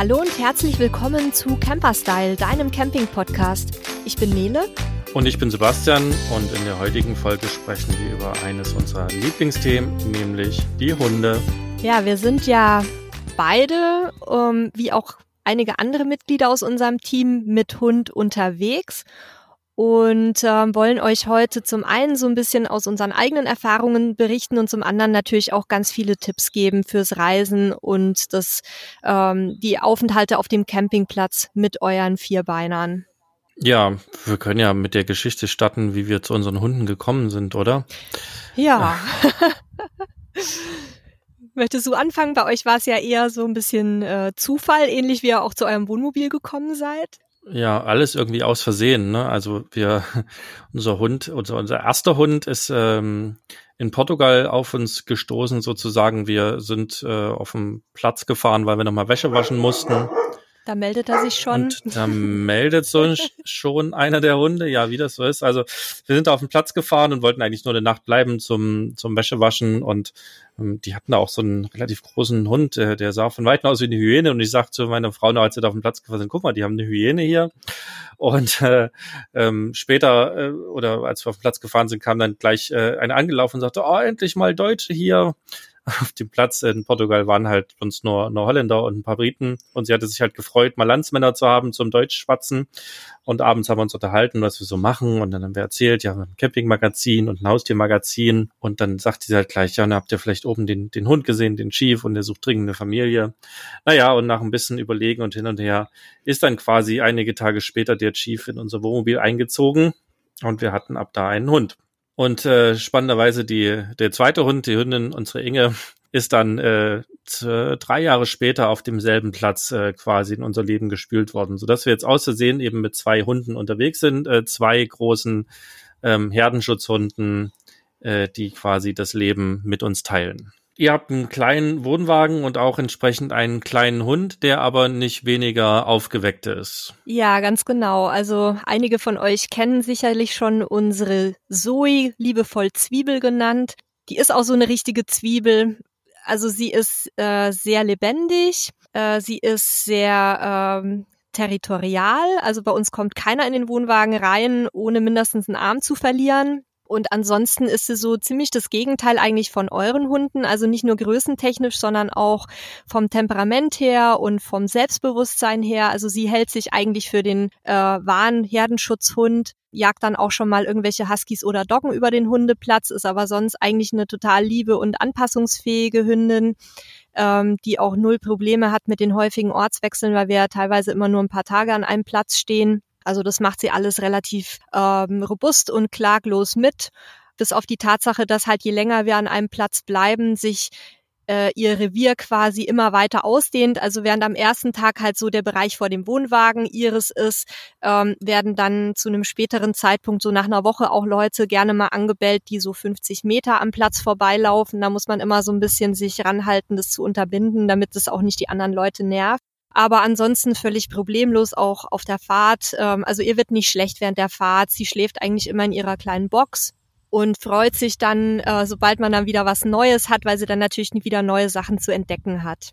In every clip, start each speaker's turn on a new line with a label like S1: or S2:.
S1: Hallo und herzlich willkommen zu Camperstyle, deinem Camping-Podcast. Ich bin Nele.
S2: Und ich bin Sebastian und in der heutigen Folge sprechen wir über eines unserer Lieblingsthemen, nämlich die Hunde.
S1: Ja, wir sind ja beide, ähm, wie auch einige andere Mitglieder aus unserem Team, mit Hund unterwegs und ähm, wollen euch heute zum einen so ein bisschen aus unseren eigenen Erfahrungen berichten und zum anderen natürlich auch ganz viele Tipps geben fürs Reisen und das, ähm, die Aufenthalte auf dem Campingplatz mit euren Vierbeinern.
S2: Ja, wir können ja mit der Geschichte starten, wie wir zu unseren Hunden gekommen sind, oder?
S1: Ja. Möchtest du anfangen? Bei euch war es ja eher so ein bisschen äh, Zufall, ähnlich wie ihr auch zu eurem Wohnmobil gekommen seid.
S2: Ja, alles irgendwie aus Versehen. Ne? Also wir, unser Hund, unser, unser erster Hund ist ähm, in Portugal auf uns gestoßen sozusagen. Wir sind äh, auf dem Platz gefahren, weil wir nochmal Wäsche waschen mussten.
S1: Da meldet er sich schon.
S2: Und da meldet so schon einer der Hunde, ja, wie das so ist. Also wir sind auf den Platz gefahren und wollten eigentlich nur eine Nacht bleiben zum, zum Wäschewaschen und ähm, die hatten da auch so einen relativ großen Hund, der, der sah von weitem aus wie eine Hyäne und ich sagte zu meiner Frau, als sie da auf den Platz gefahren sind, guck mal, die haben eine Hyäne hier. Und äh, ähm, später äh, oder als wir auf den Platz gefahren sind, kam dann gleich äh, eine angelaufen und sagte, oh, endlich mal Deutsche hier auf dem Platz in Portugal waren halt uns nur, nur Holländer und ein paar Briten. Und sie hatte sich halt gefreut, mal Landsmänner zu haben zum Deutschschwatzen. Und abends haben wir uns unterhalten, was wir so machen. Und dann haben wir erzählt, ja, ein Campingmagazin und ein Haustiermagazin. Und dann sagt sie halt gleich, ja, und habt ihr vielleicht oben den, den Hund gesehen, den Chief und der sucht dringend eine Familie. Naja, und nach ein bisschen Überlegen und hin und her ist dann quasi einige Tage später der Chief in unser Wohnmobil eingezogen. Und wir hatten ab da einen Hund. Und äh, spannenderweise die, der zweite Hund, die Hündin, unsere Inge, ist dann äh, drei Jahre später auf demselben Platz äh, quasi in unser Leben gespült worden, sodass wir jetzt auszusehen eben mit zwei Hunden unterwegs sind, äh, zwei großen ähm, Herdenschutzhunden, äh, die quasi das Leben mit uns teilen. Ihr habt einen kleinen Wohnwagen und auch entsprechend einen kleinen Hund, der aber nicht weniger aufgeweckt ist.
S1: Ja, ganz genau. Also einige von euch kennen sicherlich schon unsere Zoe, liebevoll Zwiebel genannt. Die ist auch so eine richtige Zwiebel. Also sie ist äh, sehr lebendig, äh, sie ist sehr ähm, territorial. Also bei uns kommt keiner in den Wohnwagen rein, ohne mindestens einen Arm zu verlieren. Und ansonsten ist sie so ziemlich das Gegenteil eigentlich von euren Hunden. Also nicht nur größentechnisch, sondern auch vom Temperament her und vom Selbstbewusstsein her. Also sie hält sich eigentlich für den äh, wahren Herdenschutzhund, jagt dann auch schon mal irgendwelche Huskies oder Doggen über den Hundeplatz, ist aber sonst eigentlich eine total liebe und anpassungsfähige Hündin ähm, die auch null Probleme hat mit den häufigen Ortswechseln, weil wir ja teilweise immer nur ein paar Tage an einem Platz stehen. Also das macht sie alles relativ ähm, robust und klaglos mit, bis auf die Tatsache, dass halt je länger wir an einem Platz bleiben, sich äh, ihr Revier quasi immer weiter ausdehnt. Also während am ersten Tag halt so der Bereich vor dem Wohnwagen ihres ist, ähm, werden dann zu einem späteren Zeitpunkt, so nach einer Woche, auch Leute gerne mal angebellt, die so 50 Meter am Platz vorbeilaufen. Da muss man immer so ein bisschen sich ranhalten, das zu unterbinden, damit es auch nicht die anderen Leute nervt aber ansonsten völlig problemlos auch auf der Fahrt. Ähm, also ihr wird nicht schlecht während der Fahrt. Sie schläft eigentlich immer in ihrer kleinen Box und freut sich dann, äh, sobald man dann wieder was Neues hat, weil sie dann natürlich wieder neue Sachen zu entdecken hat.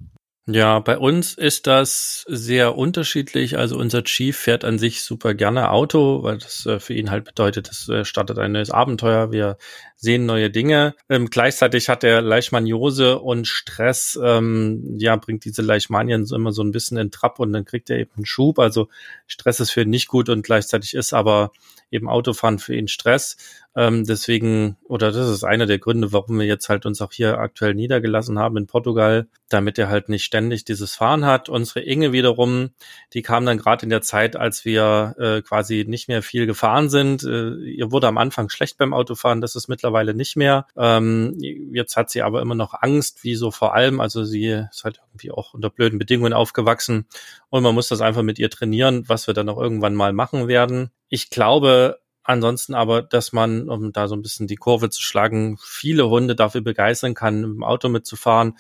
S2: Ja, bei uns ist das sehr unterschiedlich. Also unser Chief fährt an sich super gerne Auto, weil das äh, für ihn halt bedeutet, es äh, startet ein neues Abenteuer. Wir sehen neue Dinge. Ähm, gleichzeitig hat er Leishmaniose und Stress, ähm, ja, bringt diese Leishmanien immer so ein bisschen in Trab und dann kriegt er eben einen Schub. Also Stress ist für ihn nicht gut und gleichzeitig ist aber eben Autofahren für ihn Stress. Ähm, deswegen, oder das ist einer der Gründe, warum wir jetzt halt uns auch hier aktuell niedergelassen haben in Portugal, damit er halt nicht ständig dieses Fahren hat. Unsere Inge wiederum, die kam dann gerade in der Zeit, als wir äh, quasi nicht mehr viel gefahren sind. Äh, ihr wurde am Anfang schlecht beim Autofahren, das ist mittlerweile nicht mehr. Ähm, jetzt hat sie aber immer noch Angst, wie so vor allem. Also sie ist halt irgendwie auch unter blöden Bedingungen aufgewachsen und man muss das einfach mit ihr trainieren, was wir dann auch irgendwann mal machen werden. Ich glaube ansonsten aber, dass man, um da so ein bisschen die Kurve zu schlagen, viele Hunde dafür begeistern kann, im Auto mitzufahren.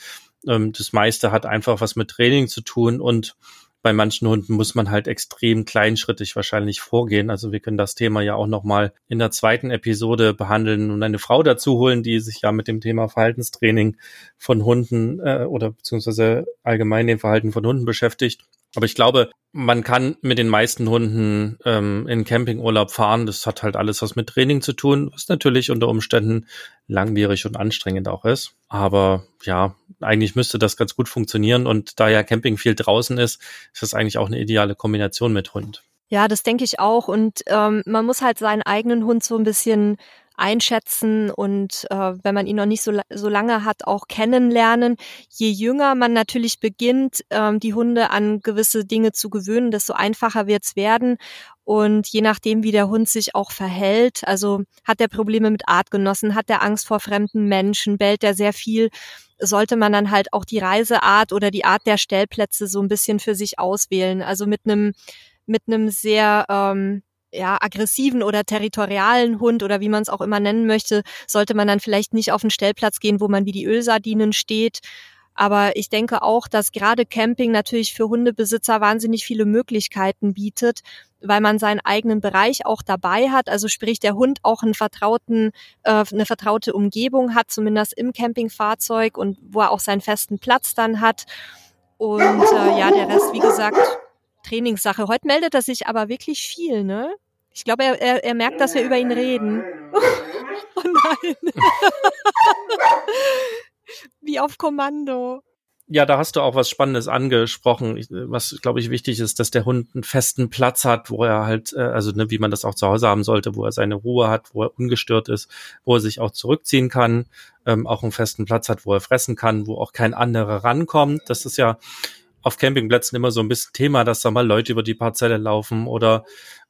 S2: Ähm, das meiste hat einfach was mit Training zu tun und bei manchen Hunden muss man halt extrem kleinschrittig wahrscheinlich vorgehen. Also wir können das Thema ja auch nochmal in der zweiten Episode behandeln und eine Frau dazu holen, die sich ja mit dem Thema Verhaltenstraining von Hunden äh, oder beziehungsweise allgemein dem Verhalten von Hunden beschäftigt. Aber ich glaube, man kann mit den meisten Hunden ähm, in Campingurlaub fahren. Das hat halt alles was mit Training zu tun, was natürlich unter Umständen langwierig und anstrengend auch ist. Aber ja, eigentlich müsste das ganz gut funktionieren. Und da ja Camping viel draußen ist, ist das eigentlich auch eine ideale Kombination mit Hund.
S1: Ja, das denke ich auch. Und ähm, man muss halt seinen eigenen Hund so ein bisschen einschätzen und äh, wenn man ihn noch nicht so, so lange hat, auch kennenlernen. Je jünger man natürlich beginnt, ähm, die Hunde an gewisse Dinge zu gewöhnen, desto einfacher wird's werden. Und je nachdem, wie der Hund sich auch verhält, also hat er Probleme mit Artgenossen, hat er Angst vor fremden Menschen, bellt er sehr viel, sollte man dann halt auch die Reiseart oder die Art der Stellplätze so ein bisschen für sich auswählen. Also mit einem mit einem sehr ähm, ja, aggressiven oder territorialen Hund oder wie man es auch immer nennen möchte, sollte man dann vielleicht nicht auf den Stellplatz gehen, wo man wie die Ölsardinen steht. Aber ich denke auch, dass gerade Camping natürlich für Hundebesitzer wahnsinnig viele Möglichkeiten bietet, weil man seinen eigenen Bereich auch dabei hat. Also sprich, der Hund auch einen vertrauten, äh, eine vertraute Umgebung hat, zumindest im Campingfahrzeug und wo er auch seinen festen Platz dann hat. Und äh, ja, der Rest, wie gesagt, Trainingssache. Heute meldet er sich aber wirklich viel, ne? Ich glaube, er, er, er merkt, dass wir über ihn reden. oh nein. Wie auf Kommando.
S2: Ja, da hast du auch was Spannendes angesprochen. Was, glaube ich, wichtig ist, dass der Hund einen festen Platz hat, wo er halt, äh, also ne, wie man das auch zu Hause haben sollte, wo er seine Ruhe hat, wo er ungestört ist, wo er sich auch zurückziehen kann, ähm, auch einen festen Platz hat, wo er fressen kann, wo auch kein anderer rankommt. Das ist ja auf Campingplätzen immer so ein bisschen Thema, dass da mal Leute über die Parzelle laufen oder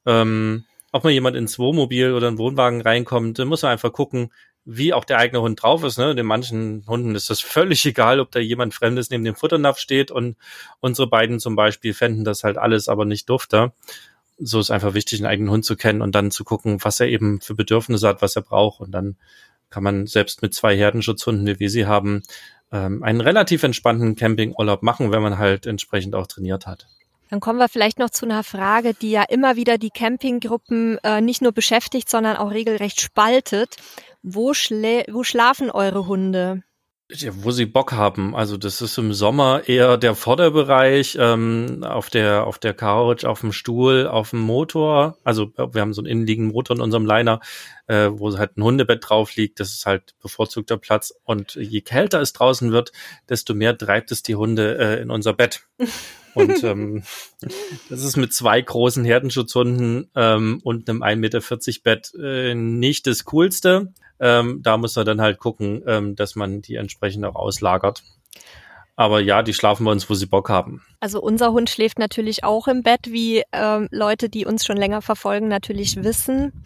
S2: ähm, auch mal jemand ins Wohnmobil oder einen Wohnwagen reinkommt, dann muss man einfach gucken, wie auch der eigene Hund drauf ist. Ne? Den manchen Hunden ist das völlig egal, ob da jemand Fremdes neben dem Futternapf steht und unsere beiden zum Beispiel fänden das halt alles aber nicht dufter. So ist einfach wichtig, einen eigenen Hund zu kennen und dann zu gucken, was er eben für Bedürfnisse hat, was er braucht. Und dann kann man selbst mit zwei Herdenschutzhunden, wie wir sie haben, ähm, einen relativ entspannten Campingurlaub machen, wenn man halt entsprechend auch trainiert hat.
S1: Dann kommen wir vielleicht noch zu einer Frage, die ja immer wieder die Campinggruppen äh, nicht nur beschäftigt, sondern auch regelrecht spaltet. Wo, schlä wo schlafen eure Hunde?
S2: Ja, wo sie Bock haben. Also das ist im Sommer eher der Vorderbereich, ähm, auf der auf der Couch, auf dem Stuhl, auf dem Motor. Also wir haben so einen innenliegenden Motor in unserem Liner, äh, wo halt ein Hundebett drauf liegt. Das ist halt bevorzugter Platz. Und je kälter es draußen wird, desto mehr treibt es die Hunde äh, in unser Bett. Und ähm, das ist mit zwei großen Herdenschutzhunden ähm, und einem 1,40 Meter Bett äh, nicht das Coolste. Ähm, da muss man dann halt gucken, ähm, dass man die entsprechend auch auslagert. Aber ja, die schlafen bei uns, wo sie Bock haben.
S1: Also unser Hund schläft natürlich auch im Bett, wie ähm, Leute, die uns schon länger verfolgen, natürlich wissen.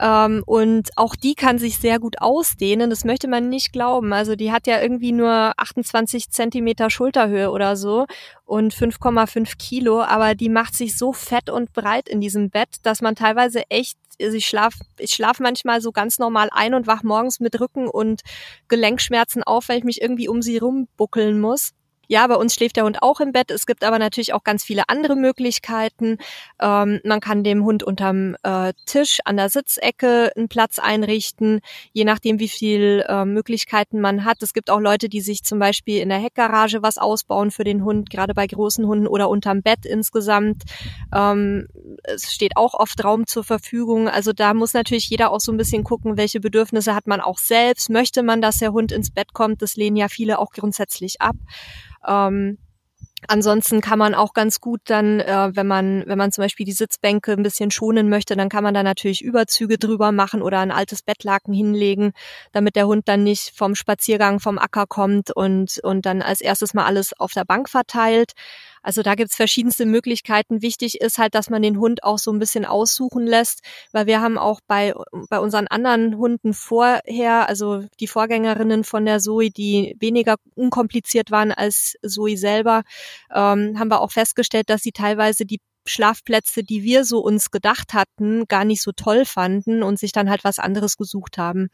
S1: Ähm, und auch die kann sich sehr gut ausdehnen. Das möchte man nicht glauben. Also die hat ja irgendwie nur 28 Zentimeter Schulterhöhe oder so und 5,5 Kilo, aber die macht sich so fett und breit in diesem Bett, dass man teilweise echt also ich schlaf, ich schlaf manchmal so ganz normal ein und wach morgens mit Rücken und Gelenkschmerzen auf, weil ich mich irgendwie um sie rumbuckeln muss. Ja, bei uns schläft der Hund auch im Bett. Es gibt aber natürlich auch ganz viele andere Möglichkeiten. Ähm, man kann dem Hund unterm äh, Tisch an der Sitzecke einen Platz einrichten, je nachdem, wie viel äh, Möglichkeiten man hat. Es gibt auch Leute, die sich zum Beispiel in der Heckgarage was ausbauen für den Hund, gerade bei großen Hunden oder unterm Bett insgesamt. Ähm, es steht auch oft Raum zur Verfügung. Also da muss natürlich jeder auch so ein bisschen gucken, welche Bedürfnisse hat man auch selbst. Möchte man, dass der Hund ins Bett kommt? Das lehnen ja viele auch grundsätzlich ab. Ähm, Ansonsten kann man auch ganz gut dann, äh, wenn man, wenn man zum Beispiel die Sitzbänke ein bisschen schonen möchte, dann kann man da natürlich Überzüge drüber machen oder ein altes Bettlaken hinlegen, damit der Hund dann nicht vom Spaziergang vom Acker kommt und, und dann als erstes mal alles auf der Bank verteilt. Also da gibt's verschiedenste Möglichkeiten. Wichtig ist halt, dass man den Hund auch so ein bisschen aussuchen lässt, weil wir haben auch bei, bei unseren anderen Hunden vorher, also die Vorgängerinnen von der Zoe, die weniger unkompliziert waren als Zoe selber, ähm, haben wir auch festgestellt, dass sie teilweise die Schlafplätze, die wir so uns gedacht hatten, gar nicht so toll fanden und sich dann halt was anderes gesucht haben.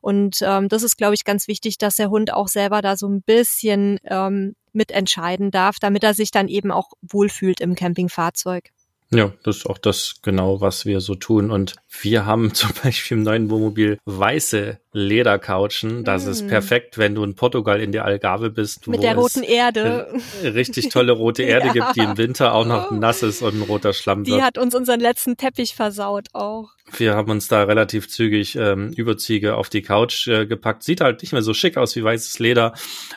S1: Und ähm, das ist, glaube ich, ganz wichtig, dass der Hund auch selber da so ein bisschen ähm, mitentscheiden darf, damit er sich dann eben auch wohlfühlt im Campingfahrzeug.
S2: Ja, das ist auch das genau, was wir so tun. Und wir haben zum Beispiel im neuen Wohnmobil weiße Ledercouchen. Das mm. ist perfekt, wenn du in Portugal in der Algarve bist.
S1: Mit der roten Erde.
S2: Richtig tolle rote Erde ja. gibt, die im Winter auch noch nass ist und ein roter Schlamm
S1: wird. Die hat uns unseren letzten Teppich versaut auch.
S2: Wir haben uns da relativ zügig ähm, Überziege auf die Couch äh, gepackt. Sieht halt nicht mehr so schick aus wie weißes Leder,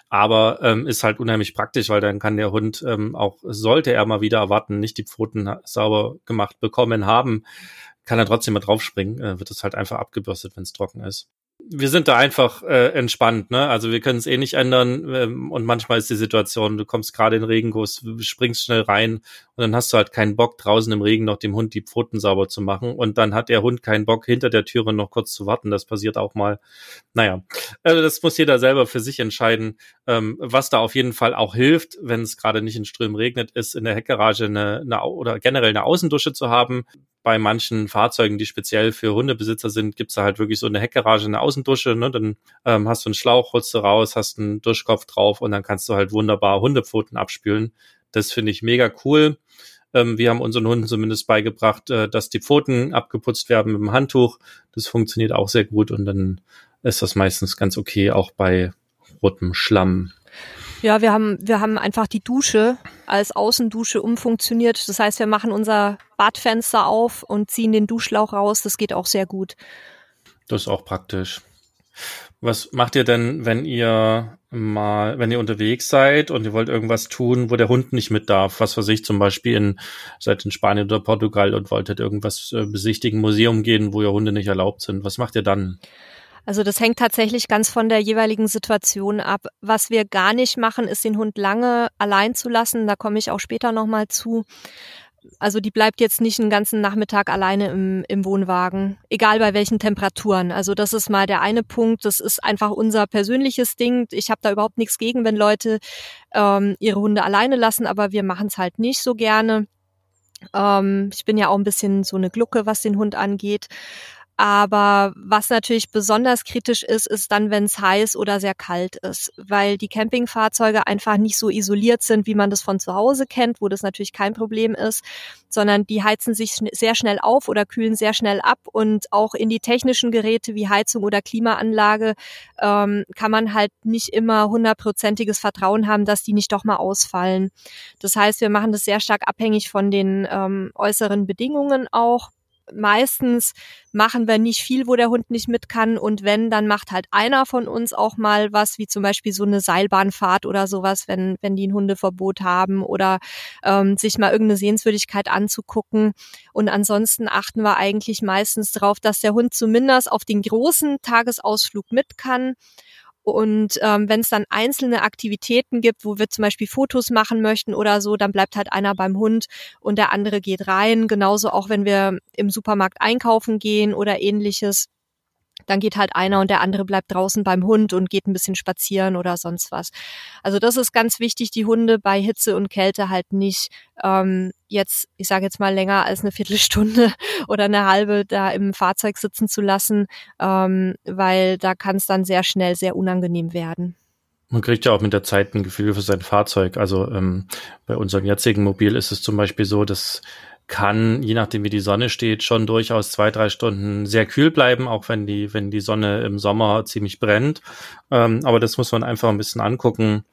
S2: aber ähm, ist halt unheimlich praktisch, weil dann kann der Hund ähm, auch, sollte er mal wieder erwarten, nicht die Pfoten sauber gemacht bekommen haben, kann er trotzdem mal draufspringen, äh, wird es halt einfach abgebürstet, wenn es trocken ist wir sind da einfach äh, entspannt, ne? Also wir können es eh nicht ändern ähm, und manchmal ist die Situation, du kommst gerade in Regenguss, springst schnell rein und dann hast du halt keinen Bock draußen im Regen noch dem Hund die Pfoten sauber zu machen und dann hat der Hund keinen Bock hinter der Türe noch kurz zu warten. Das passiert auch mal. Naja, also das muss jeder selber für sich entscheiden. Ähm, was da auf jeden Fall auch hilft, wenn es gerade nicht in Strömen regnet, ist in der Heckgarage eine, eine oder generell eine Außendusche zu haben bei manchen Fahrzeugen, die speziell für Hundebesitzer sind, gibt's da halt wirklich so eine Heckgarage, eine Außendusche. Ne? Dann ähm, hast du einen Schlauch, holst du raus, hast einen Duschkopf drauf und dann kannst du halt wunderbar Hundepfoten abspülen. Das finde ich mega cool. Ähm, wir haben unseren Hunden zumindest beigebracht, äh, dass die Pfoten abgeputzt werden mit dem Handtuch. Das funktioniert auch sehr gut und dann ist das meistens ganz okay, auch bei rotem Schlamm.
S1: Ja, wir haben, wir haben einfach die Dusche als Außendusche umfunktioniert. Das heißt, wir machen unser Badfenster auf und ziehen den Duschlauch raus. Das geht auch sehr gut.
S2: Das ist auch praktisch. Was macht ihr denn, wenn ihr mal, wenn ihr unterwegs seid und ihr wollt irgendwas tun, wo der Hund nicht mit darf? Was weiß ich, zum Beispiel in, seid in Spanien oder Portugal und wolltet irgendwas äh, besichtigen, Museum gehen, wo ihr Hunde nicht erlaubt sind. Was macht ihr dann?
S1: Also das hängt tatsächlich ganz von der jeweiligen Situation ab. Was wir gar nicht machen, ist den Hund lange allein zu lassen. Da komme ich auch später nochmal zu. Also die bleibt jetzt nicht einen ganzen Nachmittag alleine im, im Wohnwagen, egal bei welchen Temperaturen. Also das ist mal der eine Punkt. Das ist einfach unser persönliches Ding. Ich habe da überhaupt nichts gegen, wenn Leute ähm, ihre Hunde alleine lassen, aber wir machen es halt nicht so gerne. Ähm, ich bin ja auch ein bisschen so eine Glucke, was den Hund angeht. Aber was natürlich besonders kritisch ist, ist dann, wenn es heiß oder sehr kalt ist, weil die Campingfahrzeuge einfach nicht so isoliert sind, wie man das von zu Hause kennt, wo das natürlich kein Problem ist, sondern die heizen sich sehr schnell auf oder kühlen sehr schnell ab und auch in die technischen Geräte wie Heizung oder Klimaanlage ähm, kann man halt nicht immer hundertprozentiges Vertrauen haben, dass die nicht doch mal ausfallen. Das heißt, wir machen das sehr stark abhängig von den ähm, äußeren Bedingungen auch meistens machen wir nicht viel, wo der Hund nicht mit kann. Und wenn, dann macht halt einer von uns auch mal was, wie zum Beispiel so eine Seilbahnfahrt oder sowas, wenn, wenn die ein Hundeverbot haben oder ähm, sich mal irgendeine Sehenswürdigkeit anzugucken. Und ansonsten achten wir eigentlich meistens darauf, dass der Hund zumindest auf den großen Tagesausflug mit kann und ähm, wenn es dann einzelne Aktivitäten gibt, wo wir zum Beispiel Fotos machen möchten oder so, dann bleibt halt einer beim Hund und der andere geht rein. Genauso auch wenn wir im Supermarkt einkaufen gehen oder ähnliches dann geht halt einer und der andere bleibt draußen beim Hund und geht ein bisschen spazieren oder sonst was. Also das ist ganz wichtig, die Hunde bei Hitze und Kälte halt nicht ähm, jetzt, ich sage jetzt mal länger als eine Viertelstunde oder eine halbe da im Fahrzeug sitzen zu lassen, ähm, weil da kann es dann sehr schnell sehr unangenehm werden.
S2: Man kriegt ja auch mit der Zeit ein Gefühl für sein Fahrzeug. Also ähm, bei unserem jetzigen Mobil ist es zum Beispiel so, dass kann, je nachdem wie die Sonne steht, schon durchaus zwei, drei Stunden sehr kühl bleiben, auch wenn die, wenn die Sonne im Sommer ziemlich brennt. Ähm, aber das muss man einfach ein bisschen angucken.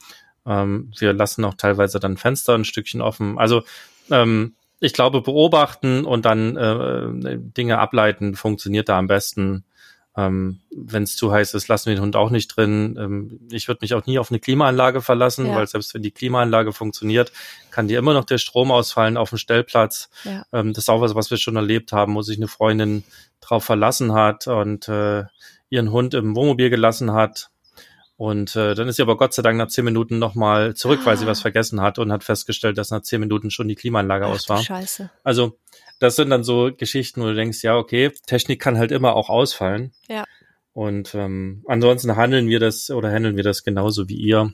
S2: Ähm, wir lassen auch teilweise dann Fenster ein Stückchen offen. Also ähm, ich glaube, beobachten und dann äh, Dinge ableiten funktioniert da am besten. Ähm, wenn es zu heiß ist, lassen wir den Hund auch nicht drin. Ähm, ich würde mich auch nie auf eine Klimaanlage verlassen, ja. weil selbst wenn die Klimaanlage funktioniert, kann dir immer noch der Strom ausfallen auf dem Stellplatz. Ja. Ähm, das ist auch was, was wir schon erlebt haben, wo sich eine Freundin drauf verlassen hat und äh, ihren Hund im Wohnmobil gelassen hat. Und äh, dann ist sie aber Gott sei Dank nach zehn Minuten nochmal zurück, ah. weil sie was ah. vergessen hat und hat festgestellt, dass nach zehn Minuten schon die Klimaanlage Ach, aus war.
S1: Scheiße.
S2: Also das sind dann so Geschichten, wo du denkst, ja, okay, Technik kann halt immer auch ausfallen.
S1: Ja.
S2: Und ähm, ansonsten handeln wir das oder handeln wir das genauso wie ihr.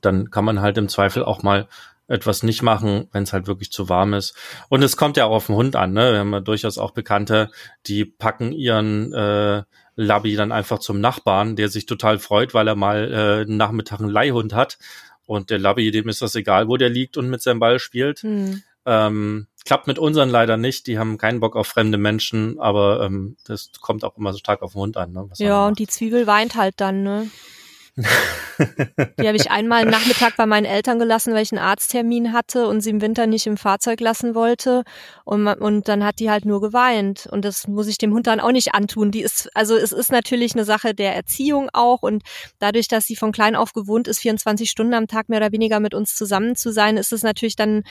S2: Dann kann man halt im Zweifel auch mal etwas nicht machen, wenn es halt wirklich zu warm ist. Und es kommt ja auch auf den Hund an. Ne? Wir haben ja durchaus auch Bekannte, die packen ihren äh, Labby dann einfach zum Nachbarn, der sich total freut, weil er mal äh, einen Nachmittag einen Leihhund hat. Und der Labby, dem ist das egal, wo der liegt und mit seinem Ball spielt. Mhm. Ähm, Klappt mit unseren leider nicht. Die haben keinen Bock auf fremde Menschen, aber ähm, das kommt auch immer so stark auf den Hund an. Ne?
S1: ja, und die Zwiebel weint halt dann, ne? Die habe ich einmal Nachmittag bei meinen Eltern gelassen, weil ich einen Arzttermin hatte und sie im Winter nicht im Fahrzeug lassen wollte. Und, und dann hat die halt nur geweint. Und das muss ich dem Hund dann auch nicht antun. Die ist, also es ist natürlich eine Sache der Erziehung auch. Und dadurch, dass sie von klein auf gewohnt ist, 24 Stunden am Tag mehr oder weniger mit uns zusammen zu sein, ist es natürlich dann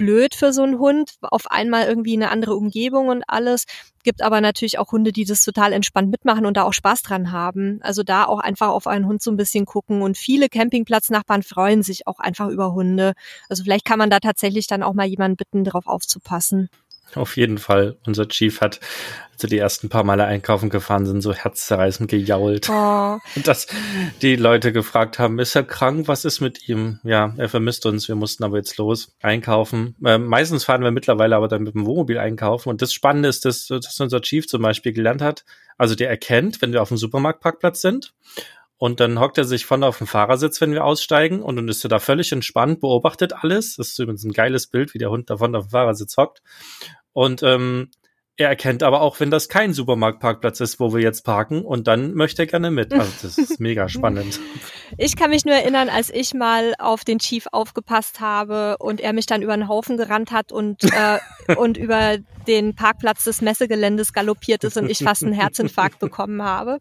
S1: blöd für so einen Hund. Auf einmal irgendwie eine andere Umgebung und alles. Gibt aber natürlich auch Hunde, die das total entspannt mitmachen und da auch Spaß dran haben. Also da auch einfach auf einen Hund so ein bisschen gucken. Und viele Campingplatznachbarn freuen sich auch einfach über Hunde. Also vielleicht kann man da tatsächlich dann auch mal jemanden bitten, darauf aufzupassen.
S2: Auf jeden Fall. Unser Chief hat, als wir die ersten paar Male einkaufen gefahren sind, so herzzerreißend gejault. Oh. Und dass die Leute gefragt haben, ist er krank? Was ist mit ihm? Ja, er vermisst uns. Wir mussten aber jetzt los einkaufen. Äh, meistens fahren wir mittlerweile aber dann mit dem Wohnmobil einkaufen. Und das Spannende ist, dass, dass unser Chief zum Beispiel gelernt hat, also der erkennt, wenn wir auf dem Supermarktparkplatz sind und dann hockt er sich vorne auf dem Fahrersitz, wenn wir aussteigen. Und dann ist er da völlig entspannt, beobachtet alles. Das ist übrigens ein geiles Bild, wie der Hund da vorne auf dem Fahrersitz hockt. Und ähm, er erkennt aber auch, wenn das kein Supermarktparkplatz ist, wo wir jetzt parken, und dann möchte er gerne mit. Also das ist mega spannend.
S1: Ich kann mich nur erinnern, als ich mal auf den Chief aufgepasst habe und er mich dann über den Haufen gerannt hat und, äh, und über den Parkplatz des Messegeländes galoppiert ist und ich fast einen Herzinfarkt bekommen habe.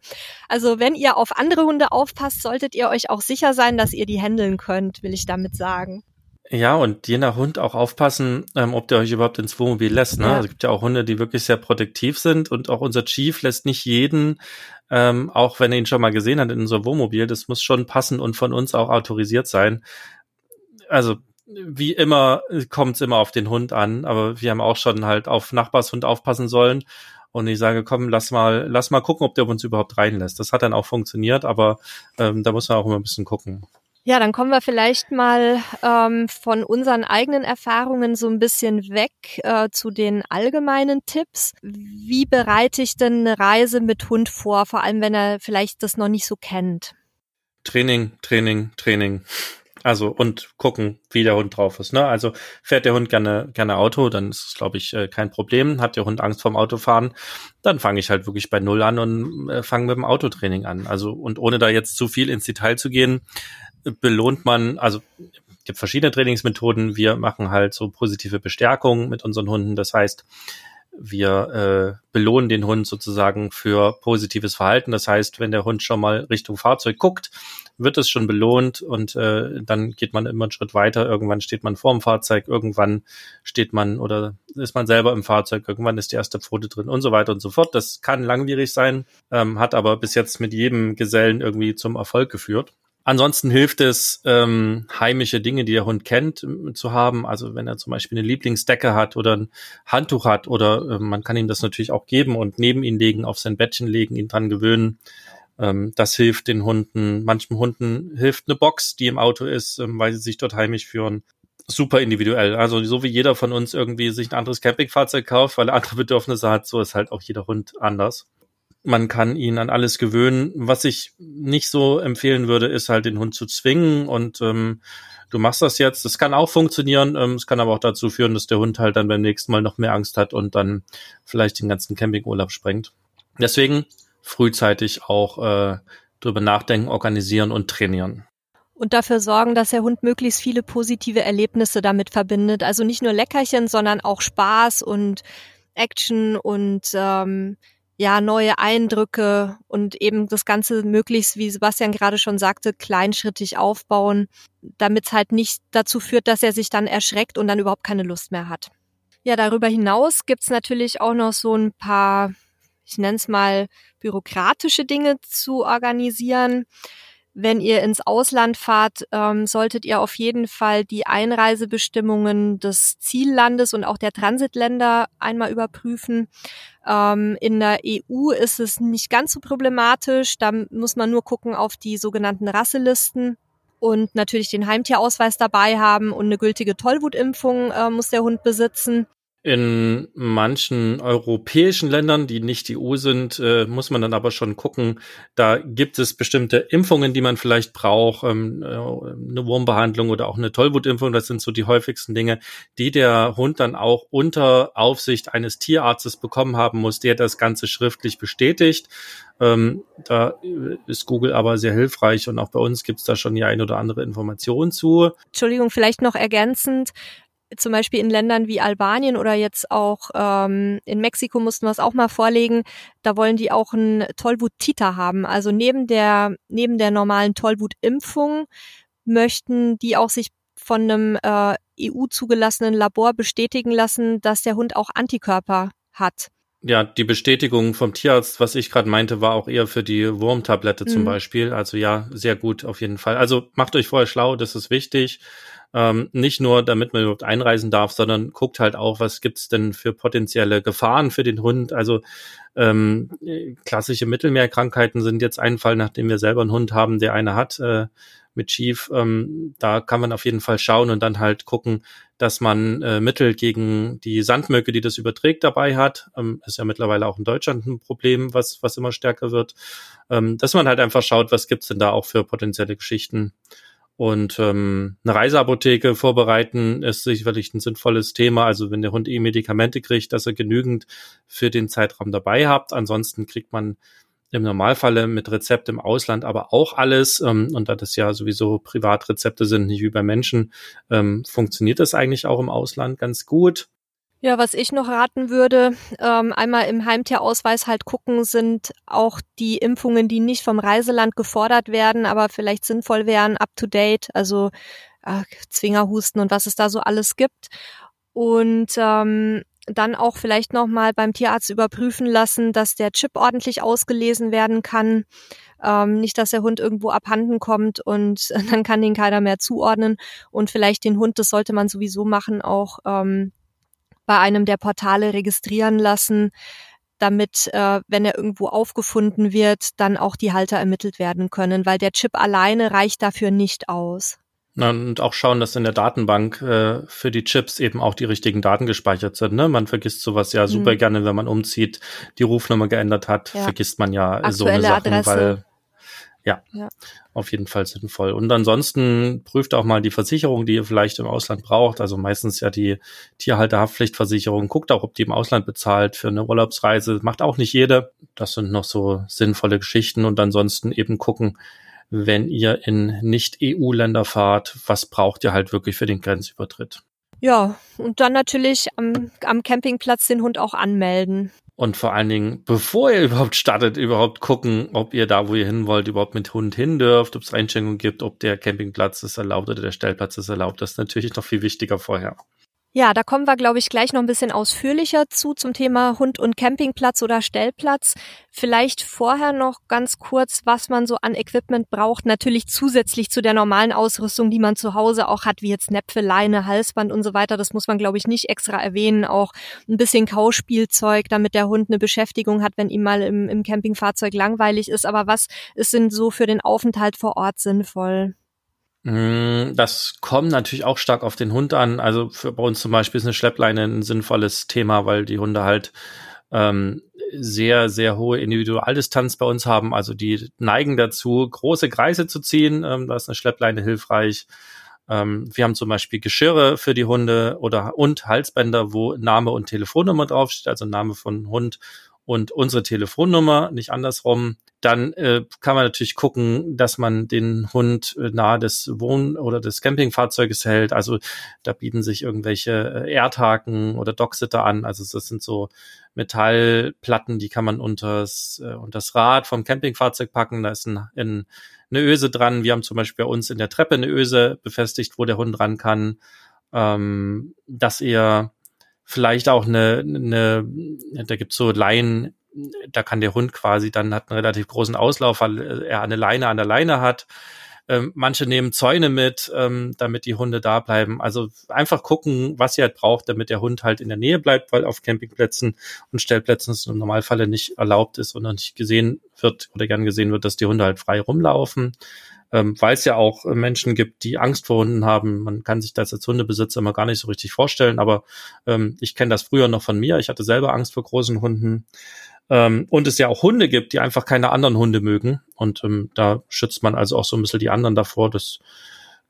S1: Also wenn ihr auf andere Hunde aufpasst, solltet ihr euch auch sicher sein, dass ihr die handeln könnt, will ich damit sagen.
S2: Ja, und je nach Hund auch aufpassen, ähm, ob der euch überhaupt ins Wohnmobil lässt. Ne? Ja. Also es gibt ja auch Hunde, die wirklich sehr protektiv sind und auch unser Chief lässt nicht jeden, ähm, auch wenn er ihn schon mal gesehen hat in unser Wohnmobil, das muss schon passen und von uns auch autorisiert sein. Also wie immer kommt es immer auf den Hund an, aber wir haben auch schon halt auf Nachbarshund aufpassen sollen. Und ich sage, komm, lass mal, lass mal gucken, ob der uns überhaupt reinlässt. Das hat dann auch funktioniert, aber ähm, da muss man auch immer ein bisschen gucken.
S1: Ja, dann kommen wir vielleicht mal ähm, von unseren eigenen Erfahrungen so ein bisschen weg äh, zu den allgemeinen Tipps. Wie bereite ich denn eine Reise mit Hund vor, vor allem wenn er vielleicht das noch nicht so kennt?
S2: Training, Training, Training. Also und gucken, wie der Hund drauf ist. Ne? Also fährt der Hund gerne gerne Auto, dann ist es, glaube ich, äh, kein Problem. Hat der Hund Angst vorm Autofahren, dann fange ich halt wirklich bei Null an und äh, fange mit dem Autotraining an. Also und ohne da jetzt zu viel ins Detail zu gehen, belohnt man, also gibt verschiedene Trainingsmethoden. Wir machen halt so positive Bestärkung mit unseren Hunden. Das heißt, wir äh, belohnen den Hund sozusagen für positives Verhalten. Das heißt, wenn der Hund schon mal Richtung Fahrzeug guckt, wird es schon belohnt und äh, dann geht man immer einen Schritt weiter. Irgendwann steht man vor dem Fahrzeug, irgendwann steht man oder ist man selber im Fahrzeug, irgendwann ist die erste Pfote drin und so weiter und so fort. Das kann langwierig sein, ähm, hat aber bis jetzt mit jedem Gesellen irgendwie zum Erfolg geführt. Ansonsten hilft es, ähm, heimische Dinge, die der Hund kennt, zu haben. Also wenn er zum Beispiel eine Lieblingsdecke hat oder ein Handtuch hat oder äh, man kann ihm das natürlich auch geben und neben ihn legen, auf sein Bettchen legen, ihn dran gewöhnen. Ähm, das hilft den Hunden. Manchen Hunden hilft eine Box, die im Auto ist, ähm, weil sie sich dort heimisch führen. Super individuell. Also so wie jeder von uns irgendwie sich ein anderes Campingfahrzeug kauft, weil er andere Bedürfnisse hat, so ist halt auch jeder Hund anders man kann ihn an alles gewöhnen. Was ich nicht so empfehlen würde, ist halt den Hund zu zwingen und ähm, du machst das jetzt. Das kann auch funktionieren. Ähm, es kann aber auch dazu führen, dass der Hund halt dann beim nächsten Mal noch mehr Angst hat und dann vielleicht den ganzen Campingurlaub sprengt. Deswegen frühzeitig auch äh, drüber nachdenken, organisieren und trainieren.
S1: Und dafür sorgen, dass der Hund möglichst viele positive Erlebnisse damit verbindet. Also nicht nur Leckerchen, sondern auch Spaß und Action und ähm, ja, neue Eindrücke und eben das Ganze möglichst, wie Sebastian gerade schon sagte, kleinschrittig aufbauen, damit es halt nicht dazu führt, dass er sich dann erschreckt und dann überhaupt keine Lust mehr hat. Ja, darüber hinaus gibt's natürlich auch noch so ein paar, ich nenne es mal, bürokratische Dinge zu organisieren. Wenn ihr ins Ausland fahrt, ähm, solltet ihr auf jeden Fall die Einreisebestimmungen des Ziellandes und auch der Transitländer einmal überprüfen. Ähm, in der EU ist es nicht ganz so problematisch. Da muss man nur gucken auf die sogenannten Rasselisten und natürlich den Heimtierausweis dabei haben und eine gültige Tollwutimpfung äh, muss der Hund besitzen.
S2: In manchen europäischen Ländern, die nicht EU sind, äh, muss man dann aber schon gucken. Da gibt es bestimmte Impfungen, die man vielleicht braucht, ähm, äh, eine Wurmbehandlung oder auch eine Tollwutimpfung. Das sind so die häufigsten Dinge, die der Hund dann auch unter Aufsicht eines Tierarztes bekommen haben muss, der das Ganze schriftlich bestätigt. Ähm, da ist Google aber sehr hilfreich und auch bei uns gibt es da schon die ein oder andere Information zu.
S1: Entschuldigung, vielleicht noch ergänzend zum Beispiel in Ländern wie Albanien oder jetzt auch ähm, in Mexiko mussten wir es auch mal vorlegen, da wollen die auch ein Tollwut-Titer haben. Also neben der, neben der normalen Tollwut-Impfung möchten die auch sich von einem äh, EU-zugelassenen Labor bestätigen lassen, dass der Hund auch Antikörper hat.
S2: Ja, die Bestätigung vom Tierarzt, was ich gerade meinte, war auch eher für die Wurmtablette mhm. zum Beispiel. Also ja, sehr gut auf jeden Fall. Also macht euch vorher schlau, das ist wichtig. Ähm, nicht nur, damit man überhaupt einreisen darf, sondern guckt halt auch, was gibt's denn für potenzielle Gefahren für den Hund. Also ähm, klassische Mittelmeerkrankheiten sind jetzt ein Fall, nachdem wir selber einen Hund haben, der eine hat äh, mit Chief. Ähm, da kann man auf jeden Fall schauen und dann halt gucken, dass man äh, Mittel gegen die Sandmücke, die das überträgt, dabei hat. Ähm, ist ja mittlerweile auch in Deutschland ein Problem, was, was immer stärker wird. Ähm, dass man halt einfach schaut, was gibt's denn da auch für potenzielle Geschichten. Und ähm, eine Reiseapotheke vorbereiten ist sicherlich ein sinnvolles Thema. Also wenn der Hund eh Medikamente kriegt, dass er genügend für den Zeitraum dabei habt. Ansonsten kriegt man im Normalfalle mit Rezept im Ausland aber auch alles. Ähm, und da das ja sowieso Privatrezepte sind, nicht wie bei Menschen, ähm, funktioniert das eigentlich auch im Ausland ganz gut.
S1: Ja, was ich noch raten würde, ähm, einmal im Heimtierausweis halt gucken, sind auch die Impfungen, die nicht vom Reiseland gefordert werden, aber vielleicht sinnvoll wären, up to date, also äh, Zwingerhusten und was es da so alles gibt. Und ähm, dann auch vielleicht nochmal beim Tierarzt überprüfen lassen, dass der Chip ordentlich ausgelesen werden kann. Ähm, nicht, dass der Hund irgendwo abhanden kommt und dann kann den keiner mehr zuordnen. Und vielleicht den Hund, das sollte man sowieso machen, auch ähm, bei einem der Portale registrieren lassen, damit, äh, wenn er irgendwo aufgefunden wird, dann auch die Halter ermittelt werden können, weil der Chip alleine reicht dafür nicht aus.
S2: Und auch schauen, dass in der Datenbank äh, für die Chips eben auch die richtigen Daten gespeichert sind. Ne? Man vergisst sowas ja super mhm. gerne, wenn man umzieht, die Rufnummer geändert hat, ja. vergisst man ja Aktuelle so eine Sachen, Adresse. weil ja, ja, auf jeden Fall sinnvoll. Und ansonsten prüft auch mal die Versicherung, die ihr vielleicht im Ausland braucht. Also meistens ja die Tierhalterhaftpflichtversicherung. Guckt auch, ob die im Ausland bezahlt für eine Urlaubsreise. Macht auch nicht jede. Das sind noch so sinnvolle Geschichten. Und ansonsten eben gucken, wenn ihr in Nicht-EU-Länder fahrt, was braucht ihr halt wirklich für den Grenzübertritt.
S1: Ja, und dann natürlich am, am Campingplatz den Hund auch anmelden.
S2: Und vor allen Dingen, bevor ihr überhaupt startet, überhaupt gucken, ob ihr da, wo ihr hin wollt, überhaupt mit Hund hin dürft, ob es Einschränkungen gibt, ob der Campingplatz es erlaubt oder der Stellplatz es erlaubt. Das ist natürlich noch viel wichtiger vorher.
S1: Ja, da kommen wir, glaube ich, gleich noch ein bisschen ausführlicher zu zum Thema Hund und Campingplatz oder Stellplatz. Vielleicht vorher noch ganz kurz, was man so an Equipment braucht. Natürlich zusätzlich zu der normalen Ausrüstung, die man zu Hause auch hat, wie jetzt Näpfe, Leine, Halsband und so weiter. Das muss man, glaube ich, nicht extra erwähnen. Auch ein bisschen Kauspielzeug, damit der Hund eine Beschäftigung hat, wenn ihm mal im, im Campingfahrzeug langweilig ist. Aber was ist denn so für den Aufenthalt vor Ort sinnvoll?
S2: Mm, das kommt natürlich auch stark auf den Hund an. Also für bei uns zum Beispiel ist eine Schleppleine ein sinnvolles Thema, weil die Hunde halt ähm, sehr, sehr hohe Individualdistanz bei uns haben. Also die neigen dazu, große Kreise zu ziehen. Ähm, da ist eine Schleppleine hilfreich. Ähm, wir haben zum Beispiel Geschirre für die Hunde oder und Halsbänder, wo Name und Telefonnummer draufsteht, also Name von Hund und unsere Telefonnummer, nicht andersrum. Dann äh, kann man natürlich gucken, dass man den Hund äh, nahe des Wohn- oder des Campingfahrzeuges hält. Also da bieten sich irgendwelche äh, Erdhaken oder Dogsitter an. Also das sind so Metallplatten, die kann man unters, äh, unters Rad vom Campingfahrzeug packen. Da ist ein, ein, eine Öse dran. Wir haben zum Beispiel bei uns in der Treppe eine Öse befestigt, wo der Hund ran kann. Ähm, dass ihr vielleicht auch eine, eine da gibt's so Leinen, da kann der Hund quasi dann hat einen relativ großen Auslauf, weil er eine Leine an der Leine hat. Ähm, manche nehmen Zäune mit, ähm, damit die Hunde da bleiben. Also einfach gucken, was ihr halt braucht, damit der Hund halt in der Nähe bleibt, weil auf Campingplätzen und Stellplätzen es im Normalfall nicht erlaubt ist oder nicht gesehen wird oder gern gesehen wird, dass die Hunde halt frei rumlaufen. Ähm, weil es ja auch Menschen gibt, die Angst vor Hunden haben. Man kann sich das als Hundebesitzer immer gar nicht so richtig vorstellen, aber ähm, ich kenne das früher noch von mir. Ich hatte selber Angst vor großen Hunden. Ähm, und es ja auch Hunde gibt, die einfach keine anderen Hunde mögen. Und ähm, da schützt man also auch so ein bisschen die anderen davor. Das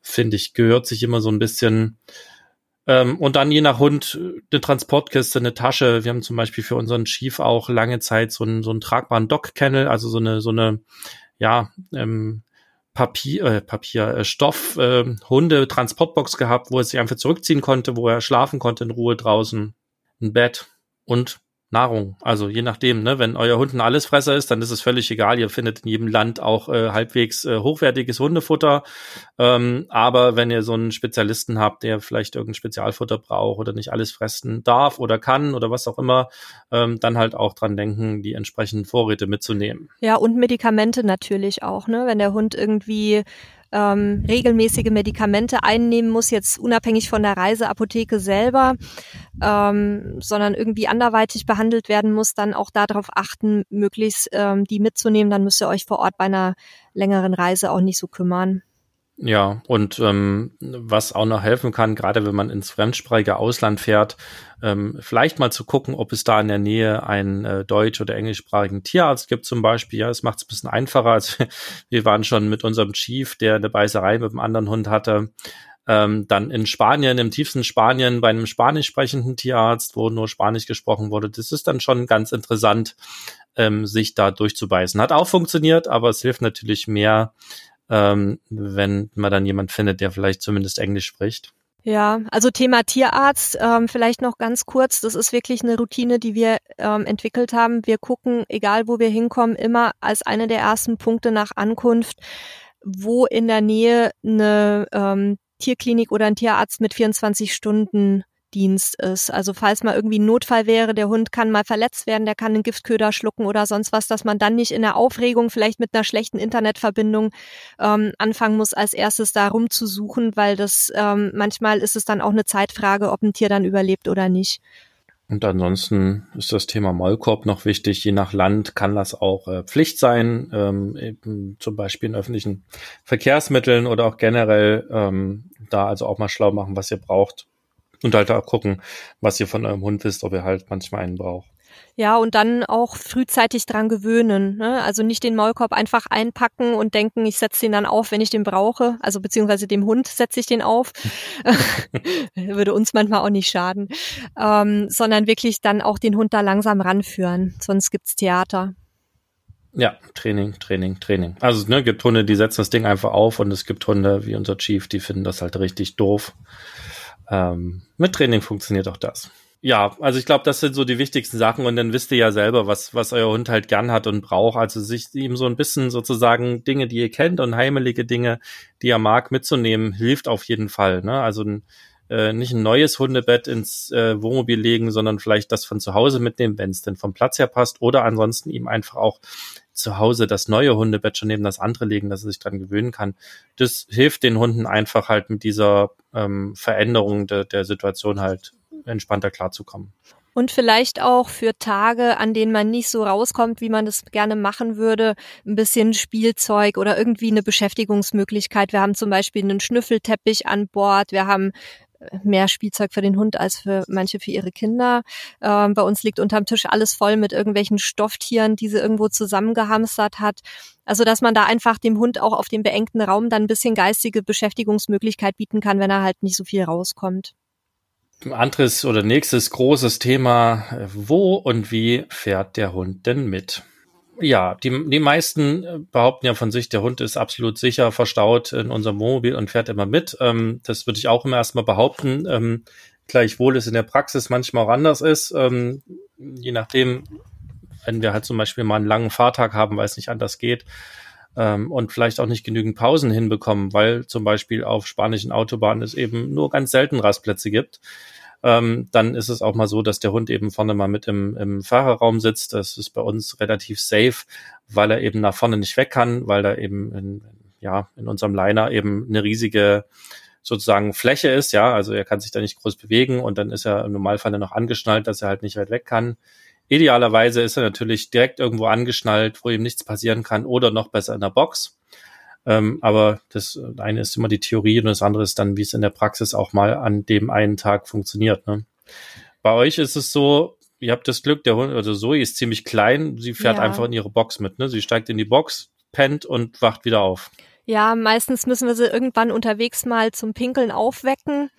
S2: finde ich, gehört sich immer so ein bisschen. Ähm, und dann je nach Hund eine Transportkiste, eine Tasche. Wir haben zum Beispiel für unseren Chief auch lange Zeit so einen, so einen tragbaren Dog-Kennel, also so eine, so eine, ja, ähm, Papier, äh, Papier, äh, Stoff, äh, Hunde, Transportbox gehabt, wo er sich einfach zurückziehen konnte, wo er schlafen konnte in Ruhe draußen, ein Bett und Nahrung. Also je nachdem, ne, wenn euer Hund ein Allesfresser ist, dann ist es völlig egal. Ihr findet in jedem Land auch äh, halbwegs äh, hochwertiges Hundefutter. Ähm, aber wenn ihr so einen Spezialisten habt, der vielleicht irgendein Spezialfutter braucht oder nicht alles fressen darf oder kann oder was auch immer, ähm, dann halt auch dran denken, die entsprechenden Vorräte mitzunehmen.
S1: Ja, und Medikamente natürlich auch, ne? Wenn der Hund irgendwie ähm, regelmäßige Medikamente einnehmen muss, jetzt unabhängig von der Reiseapotheke selber, ähm, sondern irgendwie anderweitig behandelt werden muss, dann auch darauf achten, möglichst ähm, die mitzunehmen. Dann müsst ihr euch vor Ort bei einer längeren Reise auch nicht so kümmern.
S2: Ja, und ähm, was auch noch helfen kann, gerade wenn man ins fremdsprachige Ausland fährt, ähm, vielleicht mal zu gucken, ob es da in der Nähe einen äh, deutsch- oder englischsprachigen Tierarzt gibt zum Beispiel. Ja, es macht es ein bisschen einfacher. Also, wir waren schon mit unserem Chief, der eine Beißerei mit einem anderen Hund hatte, ähm, dann in Spanien, im tiefsten Spanien, bei einem spanisch sprechenden Tierarzt, wo nur Spanisch gesprochen wurde. Das ist dann schon ganz interessant, ähm, sich da durchzubeißen. Hat auch funktioniert, aber es hilft natürlich mehr, ähm, wenn man dann jemand findet, der vielleicht zumindest Englisch spricht.
S1: Ja, also Thema Tierarzt, ähm, vielleicht noch ganz kurz. Das ist wirklich eine Routine, die wir ähm, entwickelt haben. Wir gucken, egal wo wir hinkommen, immer als eine der ersten Punkte nach Ankunft, wo in der Nähe eine ähm, Tierklinik oder ein Tierarzt mit 24 Stunden Dienst ist. Also falls mal irgendwie ein Notfall wäre, der Hund kann mal verletzt werden, der kann einen Giftköder schlucken oder sonst was, dass man dann nicht in der Aufregung vielleicht mit einer schlechten Internetverbindung ähm, anfangen muss, als erstes da rumzusuchen, weil das ähm, manchmal ist es dann auch eine Zeitfrage, ob ein Tier dann überlebt oder nicht.
S2: Und ansonsten ist das Thema Maulkorb noch wichtig. Je nach Land kann das auch äh, Pflicht sein, ähm, eben zum Beispiel in öffentlichen Verkehrsmitteln oder auch generell ähm, da also auch mal schlau machen, was ihr braucht, und halt auch gucken, was ihr von eurem Hund wisst, ob ihr halt manchmal einen braucht.
S1: Ja, und dann auch frühzeitig dran gewöhnen. Ne? Also nicht den Maulkorb einfach einpacken und denken, ich setze den dann auf, wenn ich den brauche. Also beziehungsweise dem Hund setze ich den auf. Würde uns manchmal auch nicht schaden. Ähm, sondern wirklich dann auch den Hund da langsam ranführen. Sonst gibt's Theater.
S2: Ja, Training, Training, Training. Also ne, gibt Hunde, die setzen das Ding einfach auf und es gibt Hunde wie unser Chief, die finden das halt richtig doof. Ähm, mit Training funktioniert auch das. Ja, also ich glaube, das sind so die wichtigsten Sachen und dann wisst ihr ja selber, was, was euer Hund halt gern hat und braucht. Also sich ihm so ein bisschen sozusagen Dinge, die ihr kennt und heimelige Dinge, die er mag, mitzunehmen, hilft auf jeden Fall. Ne? Also ein, äh, nicht ein neues Hundebett ins äh, Wohnmobil legen, sondern vielleicht das von zu Hause mitnehmen, wenn es denn vom Platz her passt. Oder ansonsten ihm einfach auch zu Hause das neue Hundebett schon neben das andere legen, dass er sich dran gewöhnen kann. Das hilft den Hunden einfach halt mit dieser ähm, Veränderung de, der Situation halt entspannter klarzukommen.
S1: Und vielleicht auch für Tage, an denen man nicht so rauskommt, wie man das gerne machen würde, ein bisschen Spielzeug oder irgendwie eine Beschäftigungsmöglichkeit. Wir haben zum Beispiel einen Schnüffelteppich an Bord. Wir haben mehr Spielzeug für den Hund als für manche für ihre Kinder. Ähm, bei uns liegt unterm Tisch alles voll mit irgendwelchen Stofftieren, die sie irgendwo zusammengehamstert hat. Also dass man da einfach dem Hund auch auf dem beengten Raum dann ein bisschen geistige Beschäftigungsmöglichkeit bieten kann, wenn er halt nicht so viel rauskommt.
S2: Anderes oder nächstes großes Thema, wo und wie fährt der Hund denn mit? Ja, die, die meisten äh, behaupten ja von sich, der Hund ist absolut sicher verstaut in unserem Wohnmobil und fährt immer mit. Ähm, das würde ich auch immer erstmal behaupten. Ähm, gleichwohl es in der Praxis manchmal auch anders ist. Ähm, je nachdem, wenn wir halt zum Beispiel mal einen langen Fahrtag haben, weil es nicht anders geht ähm, und vielleicht auch nicht genügend Pausen hinbekommen, weil zum Beispiel auf spanischen Autobahnen es eben nur ganz selten Rastplätze gibt ähm, dann ist es auch mal so, dass der Hund eben vorne mal mit im, im Fahrerraum sitzt. Das ist bei uns relativ safe, weil er eben nach vorne nicht weg kann, weil da eben in, ja, in unserem Liner eben eine riesige sozusagen Fläche ist, ja, also er kann sich da nicht groß bewegen und dann ist er im Normalfall noch angeschnallt, dass er halt nicht weit weg kann. Idealerweise ist er natürlich direkt irgendwo angeschnallt, wo ihm nichts passieren kann oder noch besser in der Box. Ähm, aber das eine ist immer die Theorie und das andere ist dann, wie es in der Praxis auch mal an dem einen Tag funktioniert. Ne? Bei euch ist es so, ihr habt das Glück, der Hund, also Zoe ist ziemlich klein, sie fährt ja. einfach in ihre Box mit. Ne? Sie steigt in die Box, pennt und wacht wieder auf.
S1: Ja, meistens müssen wir sie irgendwann unterwegs mal zum Pinkeln aufwecken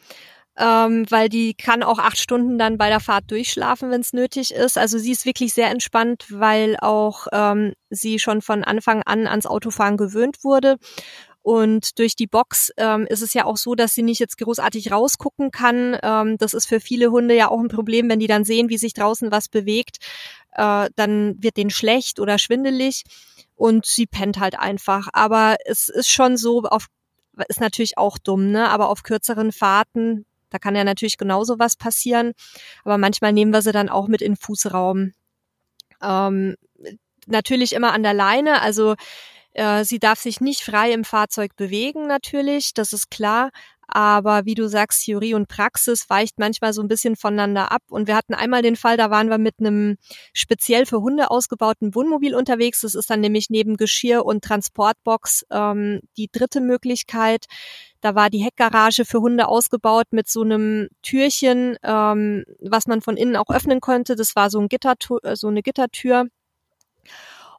S1: ähm, weil die kann auch acht Stunden dann bei der Fahrt durchschlafen, wenn es nötig ist. Also sie ist wirklich sehr entspannt, weil auch ähm, sie schon von Anfang an ans Autofahren gewöhnt wurde. Und durch die Box ähm, ist es ja auch so, dass sie nicht jetzt großartig rausgucken kann. Ähm, das ist für viele Hunde ja auch ein Problem, wenn die dann sehen, wie sich draußen was bewegt. Äh, dann wird denen schlecht oder schwindelig und sie pennt halt einfach. Aber es ist schon so, auf ist natürlich auch dumm, ne? Aber auf kürzeren Fahrten da kann ja natürlich genauso was passieren. Aber manchmal nehmen wir sie dann auch mit in Fußraum. Ähm, natürlich immer an der Leine. Also äh, sie darf sich nicht frei im Fahrzeug bewegen, natürlich, das ist klar. Aber wie du sagst, Theorie und Praxis weicht manchmal so ein bisschen voneinander ab. Und wir hatten einmal den Fall, da waren wir mit einem speziell für Hunde ausgebauten Wohnmobil unterwegs. Das ist dann nämlich neben Geschirr und Transportbox ähm, die dritte Möglichkeit. Da war die Heckgarage für Hunde ausgebaut mit so einem Türchen, ähm, was man von innen auch öffnen konnte. Das war so, ein Gitter, so eine Gittertür.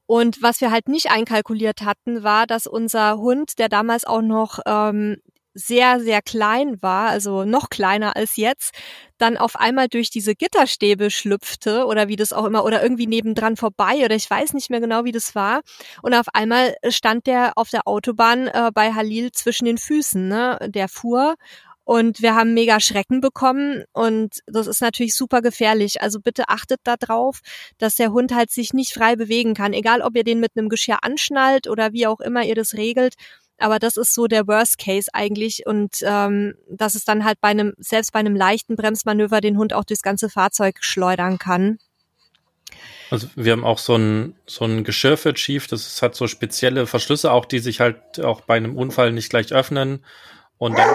S1: Und was wir halt nicht einkalkuliert hatten, war, dass unser Hund, der damals auch noch ähm, sehr, sehr klein war, also noch kleiner als jetzt, dann auf einmal durch diese Gitterstäbe schlüpfte oder wie das auch immer oder irgendwie nebendran vorbei oder ich weiß nicht mehr genau, wie das war. Und auf einmal stand der auf der Autobahn äh, bei Halil zwischen den Füßen, ne? Der fuhr und wir haben mega Schrecken bekommen und das ist natürlich super gefährlich. Also bitte achtet da drauf, dass der Hund halt sich nicht frei bewegen kann. Egal, ob ihr den mit einem Geschirr anschnallt oder wie auch immer ihr das regelt. Aber das ist so der Worst Case eigentlich und ähm, dass es dann halt bei einem, selbst bei einem leichten Bremsmanöver den Hund auch durchs ganze Fahrzeug schleudern kann.
S2: Also wir haben auch so ein, so ein Geschirr für Chief, das hat so spezielle Verschlüsse auch, die sich halt auch bei einem Unfall nicht gleich öffnen. Und dann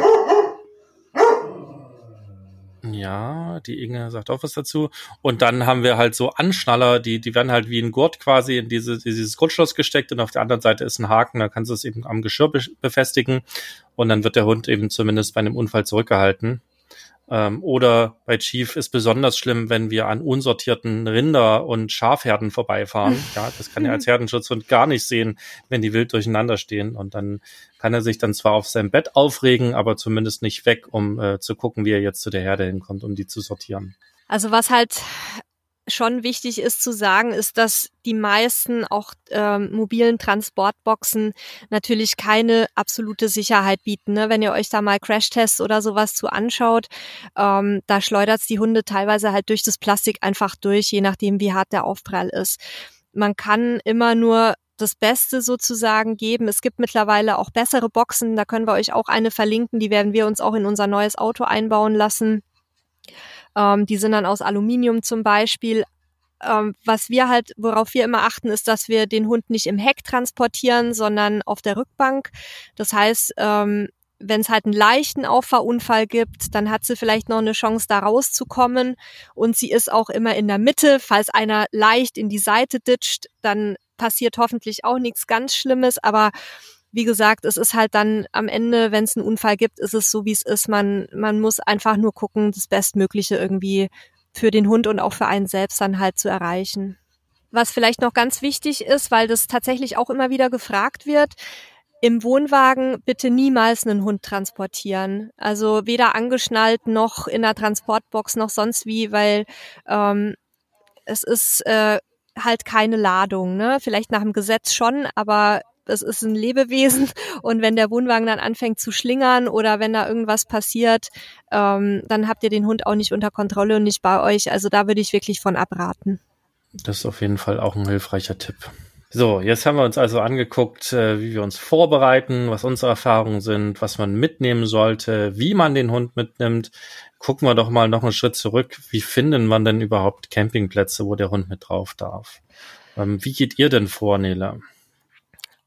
S2: ja, die Inge sagt auch was dazu. Und dann haben wir halt so Anschnaller, die, die werden halt wie ein Gurt quasi in diese, dieses Gurtschloss gesteckt und auf der anderen Seite ist ein Haken, da kannst du es eben am Geschirr befestigen und dann wird der Hund eben zumindest bei einem Unfall zurückgehalten. Ähm, oder bei Chief ist besonders schlimm, wenn wir an unsortierten Rinder- und Schafherden vorbeifahren. Ja, das kann er als Herdenschutzhund gar nicht sehen, wenn die wild durcheinander stehen. Und dann kann er sich dann zwar auf sein Bett aufregen, aber zumindest nicht weg, um äh, zu gucken, wie er jetzt zu der Herde hinkommt, um die zu sortieren.
S1: Also was halt schon wichtig ist zu sagen, ist, dass die meisten auch ähm, mobilen Transportboxen natürlich keine absolute Sicherheit bieten. Ne? Wenn ihr euch da mal Crashtests oder sowas zu anschaut, ähm, da schleudert die Hunde teilweise halt durch das Plastik einfach durch, je nachdem, wie hart der Aufprall ist. Man kann immer nur das Beste sozusagen geben. Es gibt mittlerweile auch bessere Boxen, da können wir euch auch eine verlinken, die werden wir uns auch in unser neues Auto einbauen lassen. Ähm, die sind dann aus Aluminium zum Beispiel. Ähm, was wir halt, worauf wir immer achten, ist, dass wir den Hund nicht im Heck transportieren, sondern auf der Rückbank. Das heißt, ähm, wenn es halt einen leichten Auffahrunfall gibt, dann hat sie vielleicht noch eine Chance, da rauszukommen. Und sie ist auch immer in der Mitte. Falls einer leicht in die Seite ditcht, dann passiert hoffentlich auch nichts ganz Schlimmes. Aber wie gesagt, es ist halt dann am Ende, wenn es einen Unfall gibt, ist es so, wie es ist. Man, man muss einfach nur gucken, das Bestmögliche irgendwie für den Hund und auch für einen selbst dann halt zu erreichen. Was vielleicht noch ganz wichtig ist, weil das tatsächlich auch immer wieder gefragt wird, im Wohnwagen bitte niemals einen Hund transportieren. Also weder angeschnallt noch in der Transportbox noch sonst wie, weil ähm, es ist äh, halt keine Ladung. Ne? Vielleicht nach dem Gesetz schon, aber das ist ein Lebewesen und wenn der Wohnwagen dann anfängt zu schlingern oder wenn da irgendwas passiert, ähm, dann habt ihr den Hund auch nicht unter Kontrolle und nicht bei euch. Also da würde ich wirklich von abraten.
S2: Das ist auf jeden Fall auch ein hilfreicher Tipp. So, jetzt haben wir uns also angeguckt, äh, wie wir uns vorbereiten, was unsere Erfahrungen sind, was man mitnehmen sollte, wie man den Hund mitnimmt. Gucken wir doch mal noch einen Schritt zurück. Wie finden man denn überhaupt Campingplätze, wo der Hund mit drauf darf? Ähm, wie geht ihr denn vor, Nela?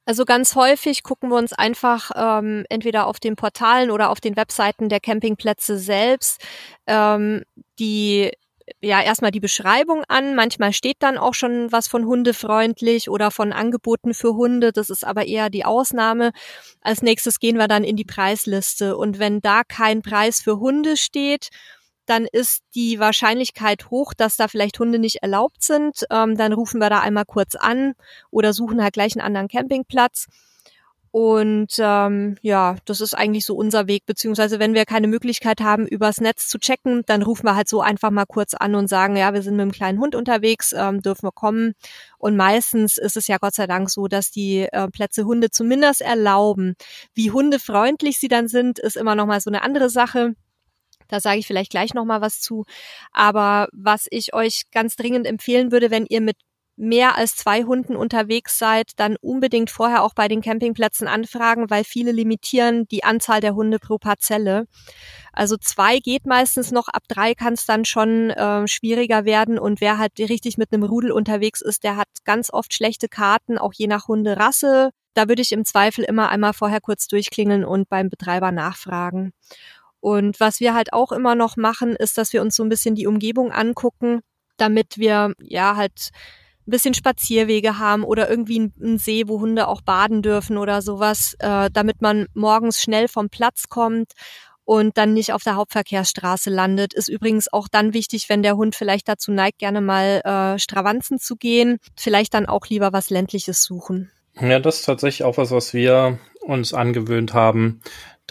S1: Also ganz häufig gucken wir uns einfach ähm, entweder auf den Portalen oder auf den Webseiten der Campingplätze selbst ähm, die ja erstmal die Beschreibung an. Manchmal steht dann auch schon was von hundefreundlich oder von Angeboten für Hunde. Das ist aber eher die Ausnahme. Als nächstes gehen wir dann in die Preisliste. Und wenn da kein Preis für Hunde steht, dann ist die Wahrscheinlichkeit hoch, dass da vielleicht Hunde nicht erlaubt sind. Ähm, dann rufen wir da einmal kurz an oder suchen halt gleich einen anderen Campingplatz. Und ähm, ja, das ist eigentlich so unser Weg, beziehungsweise wenn wir keine Möglichkeit haben, übers Netz zu checken, dann rufen wir halt so einfach mal kurz an und sagen, ja, wir sind mit einem kleinen Hund unterwegs, ähm, dürfen wir kommen. Und meistens ist es ja Gott sei Dank so, dass die äh, Plätze Hunde zumindest erlauben. Wie hundefreundlich sie dann sind, ist immer noch mal so eine andere Sache. Da sage ich vielleicht gleich noch mal was zu. Aber was ich euch ganz dringend empfehlen würde, wenn ihr mit mehr als zwei Hunden unterwegs seid, dann unbedingt vorher auch bei den Campingplätzen anfragen, weil viele limitieren die Anzahl der Hunde pro Parzelle. Also zwei geht meistens noch, ab drei kann es dann schon äh, schwieriger werden. Und wer halt richtig mit einem Rudel unterwegs ist, der hat ganz oft schlechte Karten, auch je nach Hunderasse. Da würde ich im Zweifel immer einmal vorher kurz durchklingeln und beim Betreiber nachfragen. Und was wir halt auch immer noch machen, ist, dass wir uns so ein bisschen die Umgebung angucken, damit wir ja halt ein bisschen Spazierwege haben oder irgendwie ein See, wo Hunde auch baden dürfen oder sowas, äh, damit man morgens schnell vom Platz kommt und dann nicht auf der Hauptverkehrsstraße landet. Ist übrigens auch dann wichtig, wenn der Hund vielleicht dazu neigt, gerne mal äh, Stravanzen zu gehen, vielleicht dann auch lieber was ländliches suchen.
S2: Ja, das ist tatsächlich auch was, was wir uns angewöhnt haben,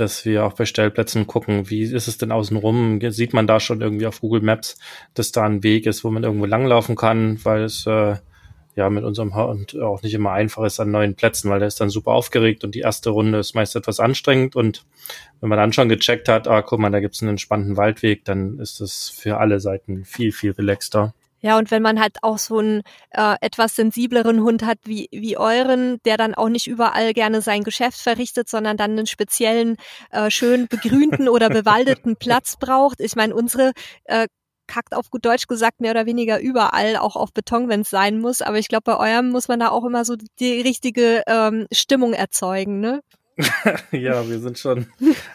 S2: dass wir auch bei Stellplätzen gucken, wie ist es denn außenrum? Sieht man da schon irgendwie auf Google Maps, dass da ein Weg ist, wo man irgendwo langlaufen kann, weil es äh, ja mit unserem Hund auch nicht immer einfach ist an neuen Plätzen, weil der ist dann super aufgeregt und die erste Runde ist meist etwas anstrengend und wenn man dann schon gecheckt hat, ah, guck mal, da gibt's einen entspannten Waldweg, dann ist es für alle Seiten viel, viel relaxter.
S1: Ja, und wenn man halt auch so einen äh, etwas sensibleren Hund hat wie, wie euren, der dann auch nicht überall gerne sein Geschäft verrichtet, sondern dann einen speziellen, äh, schön begrünten oder bewaldeten Platz braucht. Ich meine, unsere äh, kackt auf gut Deutsch gesagt mehr oder weniger überall, auch auf Beton, wenn es sein muss. Aber ich glaube, bei eurem muss man da auch immer so die richtige ähm, Stimmung erzeugen, ne?
S2: ja, wir sind schon,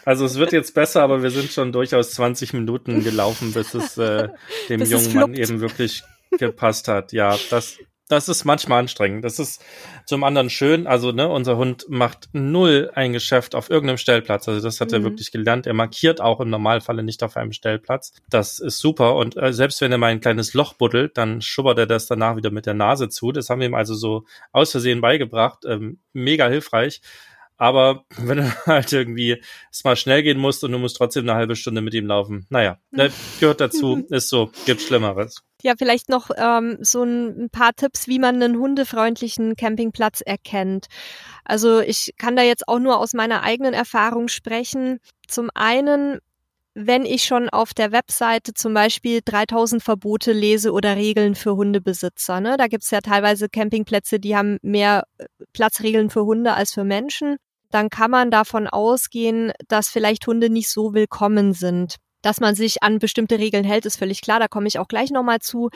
S2: also es wird jetzt besser, aber wir sind schon durchaus 20 Minuten gelaufen, bis es äh, dem bis jungen Mann eben wirklich gepasst hat. Ja, das, das ist manchmal anstrengend. Das ist zum anderen schön. Also, ne, unser Hund macht null ein Geschäft auf irgendeinem Stellplatz. Also, das hat mhm. er wirklich gelernt. Er markiert auch im Normalfalle nicht auf einem Stellplatz. Das ist super. Und äh, selbst wenn er mal ein kleines Loch buddelt, dann schubbert er das danach wieder mit der Nase zu. Das haben wir ihm also so aus Versehen beigebracht. Ähm, mega hilfreich. Aber wenn du halt irgendwie es mal schnell gehen musst und du musst trotzdem eine halbe Stunde mit ihm laufen, naja, ne, gehört dazu, ist so, gibt Schlimmeres.
S1: Ja, vielleicht noch ähm, so ein, paar Tipps, wie man einen hundefreundlichen Campingplatz erkennt. Also ich kann da jetzt auch nur aus meiner eigenen Erfahrung sprechen. Zum einen wenn ich schon auf der Webseite zum Beispiel 3000 Verbote lese oder Regeln für Hundebesitzer. Ne? Da gibt's ja teilweise Campingplätze, die haben mehr äh, Platzregeln für Hunde als für Menschen. Dann kann man davon ausgehen, dass vielleicht Hunde nicht so willkommen sind. Dass man sich an bestimmte Regeln hält, ist völlig klar, da komme ich auch gleich nochmal zu.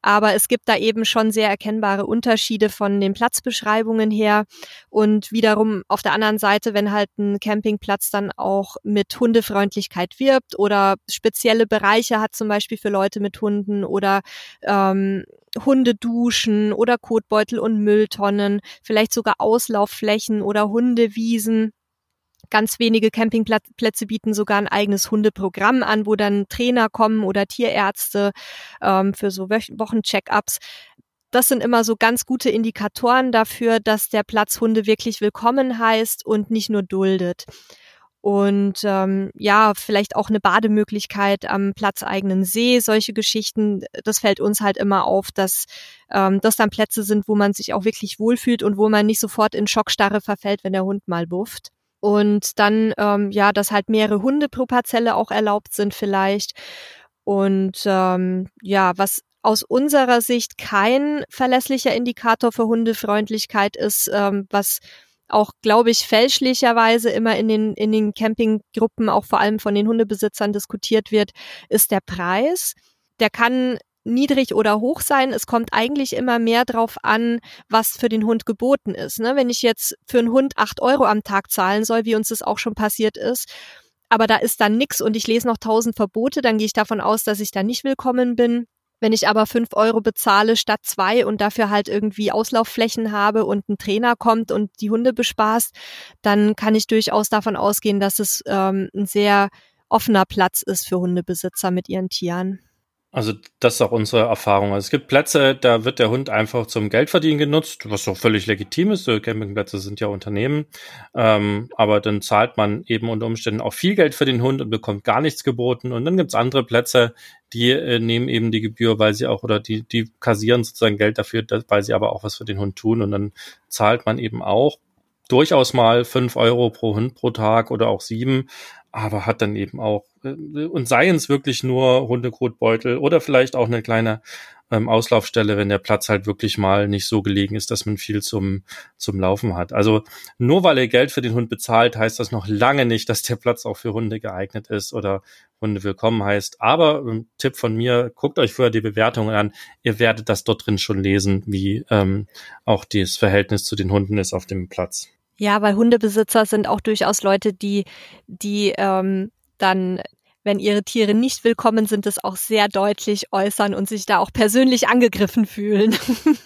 S1: Aber es gibt da eben schon sehr erkennbare Unterschiede von den Platzbeschreibungen her. Und wiederum auf der anderen Seite, wenn halt ein Campingplatz dann auch mit Hundefreundlichkeit wirbt oder spezielle Bereiche hat, zum Beispiel für Leute mit Hunden oder ähm, Hundeduschen oder Kotbeutel und Mülltonnen, vielleicht sogar Auslaufflächen oder Hundewiesen Ganz wenige Campingplätze bieten sogar ein eigenes Hundeprogramm an, wo dann Trainer kommen oder Tierärzte ähm, für so Wochencheckups. Das sind immer so ganz gute Indikatoren dafür, dass der Platz Hunde wirklich willkommen heißt und nicht nur duldet. Und ähm, ja, vielleicht auch eine Bademöglichkeit am platzeigenen See, solche Geschichten, das fällt uns halt immer auf, dass ähm, das dann Plätze sind, wo man sich auch wirklich wohlfühlt und wo man nicht sofort in Schockstarre verfällt, wenn der Hund mal bufft. Und dann, ähm, ja, dass halt mehrere Hunde pro Parzelle auch erlaubt sind vielleicht. Und ähm, ja, was aus unserer Sicht kein verlässlicher Indikator für Hundefreundlichkeit ist, ähm, was auch, glaube ich, fälschlicherweise immer in den, in den Campinggruppen, auch vor allem von den Hundebesitzern diskutiert wird, ist der Preis. Der kann niedrig oder hoch sein. Es kommt eigentlich immer mehr drauf an, was für den Hund geboten ist. Ne? Wenn ich jetzt für einen Hund acht Euro am Tag zahlen soll, wie uns das auch schon passiert ist, aber da ist dann nix und ich lese noch tausend Verbote, dann gehe ich davon aus, dass ich da nicht willkommen bin. Wenn ich aber fünf Euro bezahle statt zwei und dafür halt irgendwie Auslaufflächen habe und ein Trainer kommt und die Hunde bespaßt, dann kann ich durchaus davon ausgehen, dass es ähm, ein sehr offener Platz ist für Hundebesitzer mit ihren Tieren.
S2: Also das ist auch unsere Erfahrung. Also es gibt Plätze, da wird der Hund einfach zum Geldverdienen genutzt, was auch völlig legitim ist. Campingplätze sind ja Unternehmen. Ähm, aber dann zahlt man eben unter Umständen auch viel Geld für den Hund und bekommt gar nichts geboten. Und dann gibt's andere Plätze, die äh, nehmen eben die Gebühr, weil sie auch, oder die, die kassieren sozusagen Geld dafür, weil sie aber auch was für den Hund tun. Und dann zahlt man eben auch durchaus mal fünf Euro pro Hund pro Tag oder auch sieben aber hat dann eben auch, äh, und seien es wirklich nur Hundekotbeutel oder vielleicht auch eine kleine ähm, Auslaufstelle, wenn der Platz halt wirklich mal nicht so gelegen ist, dass man viel zum, zum Laufen hat. Also nur weil ihr Geld für den Hund bezahlt, heißt das noch lange nicht, dass der Platz auch für Hunde geeignet ist oder Hunde willkommen heißt. Aber ähm, Tipp von mir, guckt euch vorher die Bewertungen an. Ihr werdet das dort drin schon lesen, wie ähm, auch das Verhältnis zu den Hunden ist auf dem Platz.
S1: Ja, weil Hundebesitzer sind auch durchaus Leute, die, die ähm, dann wenn ihre Tiere nicht willkommen sind, es auch sehr deutlich äußern und sich da auch persönlich angegriffen fühlen.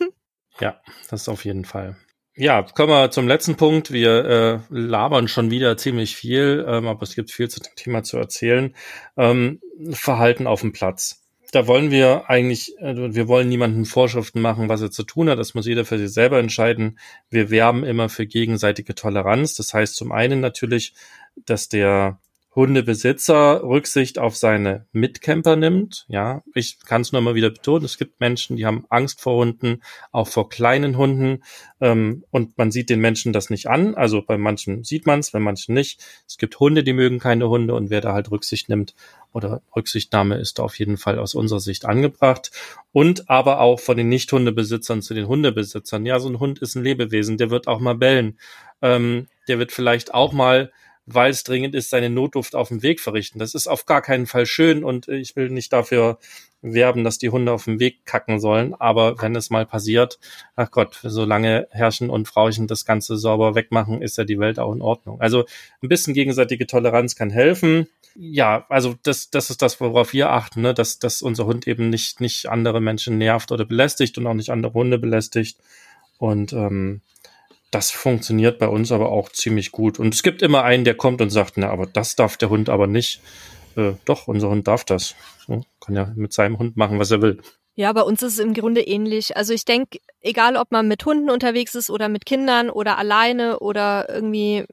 S2: ja, das auf jeden Fall. Ja, kommen wir zum letzten Punkt. Wir äh, labern schon wieder ziemlich viel, ähm, aber es gibt viel zu dem Thema zu erzählen. Ähm, Verhalten auf dem Platz da wollen wir eigentlich, also wir wollen niemanden Vorschriften machen, was er zu tun hat. Das muss jeder für sich selber entscheiden. Wir werben immer für gegenseitige Toleranz. Das heißt zum einen natürlich, dass der Hundebesitzer Rücksicht auf seine Mitcamper nimmt. Ja, ich kann es nur mal wieder betonen. Es gibt Menschen, die haben Angst vor Hunden, auch vor kleinen Hunden. Ähm, und man sieht den Menschen das nicht an. Also bei manchen sieht man es, bei manchen nicht. Es gibt Hunde, die mögen keine Hunde und wer da halt Rücksicht nimmt oder Rücksichtnahme ist da auf jeden Fall aus unserer Sicht angebracht. Und aber auch von den Nicht-Hundebesitzern zu den Hundebesitzern. Ja, so ein Hund ist ein Lebewesen, der wird auch mal bellen. Ähm, der wird vielleicht auch mal weil es dringend ist, seine Notduft auf dem Weg verrichten. Das ist auf gar keinen Fall schön und ich will nicht dafür werben, dass die Hunde auf dem Weg kacken sollen. Aber wenn es mal passiert, ach Gott, solange Herrchen und Frauchen das Ganze sauber wegmachen, ist ja die Welt auch in Ordnung. Also ein bisschen gegenseitige Toleranz kann helfen. Ja, also das, das ist das, worauf wir achten, ne? dass, dass unser Hund eben nicht, nicht andere Menschen nervt oder belästigt und auch nicht andere Hunde belästigt. Und ähm, das funktioniert bei uns aber auch ziemlich gut. Und es gibt immer einen, der kommt und sagt, na, aber das darf der Hund aber nicht. Äh, doch, unser Hund darf das. Ja, kann ja mit seinem Hund machen, was er will.
S1: Ja, bei uns ist es im Grunde ähnlich. Also ich denke, egal ob man mit Hunden unterwegs ist oder mit Kindern oder alleine oder irgendwie,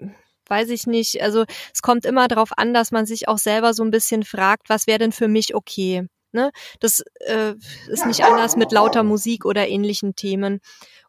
S1: weiß ich nicht. Also es kommt immer darauf an, dass man sich auch selber so ein bisschen fragt, was wäre denn für mich okay? Ne? Das äh, ist nicht anders mit lauter Musik oder ähnlichen Themen.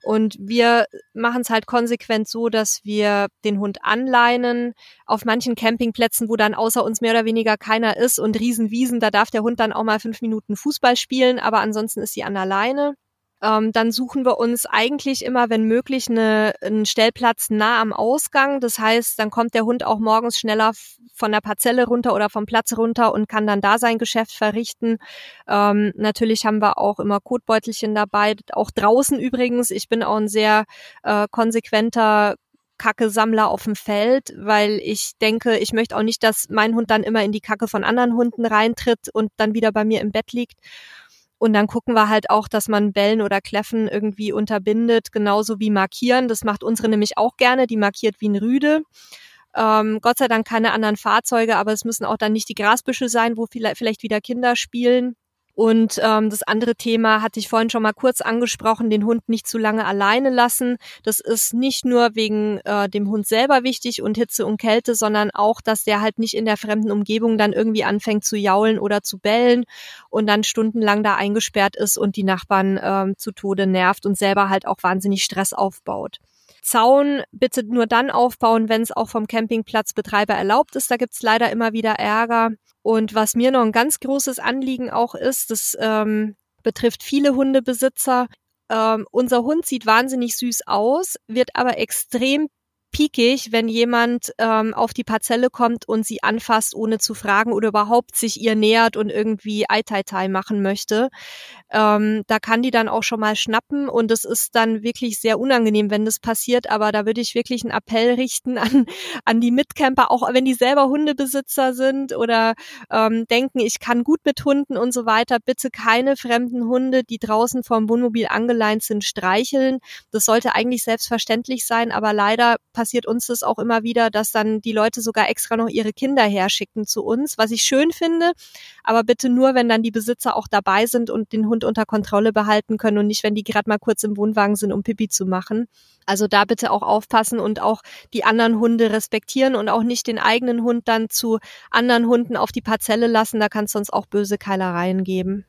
S1: Und wir machen es halt konsequent so, dass wir den Hund anleinen. Auf manchen Campingplätzen, wo dann außer uns mehr oder weniger keiner ist und Riesenwiesen, da darf der Hund dann auch mal fünf Minuten Fußball spielen, aber ansonsten ist sie an der Leine ähm, dann suchen wir uns eigentlich immer, wenn möglich, eine, einen Stellplatz nah am Ausgang. Das heißt, dann kommt der Hund auch morgens schneller von der Parzelle runter oder vom Platz runter und kann dann da sein Geschäft verrichten. Ähm, natürlich haben wir auch immer Kotbeutelchen dabei, auch draußen übrigens. Ich bin auch ein sehr äh, konsequenter Kacke-Sammler auf dem Feld, weil ich denke, ich möchte auch nicht, dass mein Hund dann immer in die Kacke von anderen Hunden reintritt und dann wieder bei mir im Bett liegt. Und dann gucken wir halt auch, dass man Bellen oder Kläffen irgendwie unterbindet, genauso wie markieren. Das macht unsere nämlich auch gerne. Die markiert wie ein Rüde. Ähm, Gott sei Dank keine anderen Fahrzeuge, aber es müssen auch dann nicht die Grasbüsche sein, wo vielleicht wieder Kinder spielen. Und ähm, das andere Thema hatte ich vorhin schon mal kurz angesprochen, den Hund nicht zu lange alleine lassen. Das ist nicht nur wegen äh, dem Hund selber wichtig und Hitze und Kälte, sondern auch, dass der halt nicht in der fremden Umgebung dann irgendwie anfängt zu jaulen oder zu bellen und dann stundenlang da eingesperrt ist und die Nachbarn ähm, zu Tode nervt und selber halt auch wahnsinnig Stress aufbaut. Zaun bitte nur dann aufbauen, wenn es auch vom Campingplatzbetreiber erlaubt ist. Da gibt's leider immer wieder Ärger. Und was mir noch ein ganz großes Anliegen auch ist, das ähm, betrifft viele Hundebesitzer. Ähm, unser Hund sieht wahnsinnig süß aus, wird aber extrem piekig, wenn jemand ähm, auf die Parzelle kommt und sie anfasst, ohne zu fragen oder überhaupt sich ihr nähert und irgendwie Tai machen möchte. Ähm, da kann die dann auch schon mal schnappen und es ist dann wirklich sehr unangenehm, wenn das passiert. Aber da würde ich wirklich einen Appell richten an, an die Mitcamper, auch wenn die selber Hundebesitzer sind oder ähm, denken, ich kann gut mit Hunden und so weiter. Bitte keine fremden Hunde, die draußen vom Wohnmobil angeleint sind, streicheln. Das sollte eigentlich selbstverständlich sein, aber leider passiert uns das auch immer wieder, dass dann die Leute sogar extra noch ihre Kinder herschicken zu uns, was ich schön finde. Aber bitte nur, wenn dann die Besitzer auch dabei sind und den Hund unter Kontrolle behalten können und nicht, wenn die gerade mal kurz im Wohnwagen sind, um Pipi zu machen. Also da bitte auch aufpassen und auch die anderen Hunde respektieren und auch nicht den eigenen Hund dann zu anderen Hunden auf die Parzelle lassen. Da kann es sonst auch böse Keilereien geben.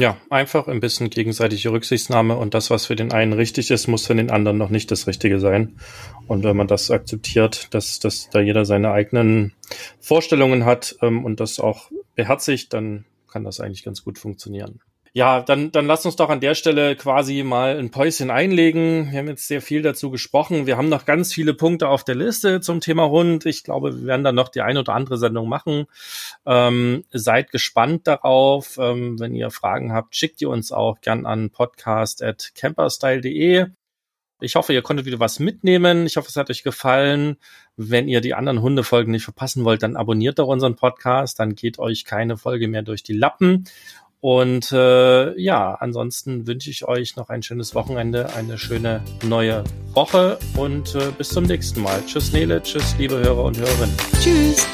S2: Ja, einfach ein bisschen gegenseitige Rücksichtsnahme und das, was für den einen richtig ist, muss für den anderen noch nicht das Richtige sein. Und wenn man das akzeptiert, dass, dass da jeder seine eigenen Vorstellungen hat ähm, und das auch beherzigt, dann kann das eigentlich ganz gut funktionieren. Ja, dann, dann lass uns doch an der Stelle quasi mal ein Päuschen einlegen. Wir haben jetzt sehr viel dazu gesprochen. Wir haben noch ganz viele Punkte auf der Liste zum Thema Hund. Ich glaube, wir werden dann noch die eine oder andere Sendung machen. Ähm, seid gespannt darauf. Ähm, wenn ihr Fragen habt, schickt ihr uns auch gern an podcast.camperstyle.de. Ich hoffe, ihr konntet wieder was mitnehmen. Ich hoffe, es hat euch gefallen. Wenn ihr die anderen Hundefolgen nicht verpassen wollt, dann abonniert doch unseren Podcast. Dann geht euch keine Folge mehr durch die Lappen. Und äh, ja, ansonsten wünsche ich euch noch ein schönes Wochenende, eine schöne neue Woche und äh, bis zum nächsten Mal. Tschüss Nele, tschüss liebe Hörer und Hörerinnen.
S1: Tschüss.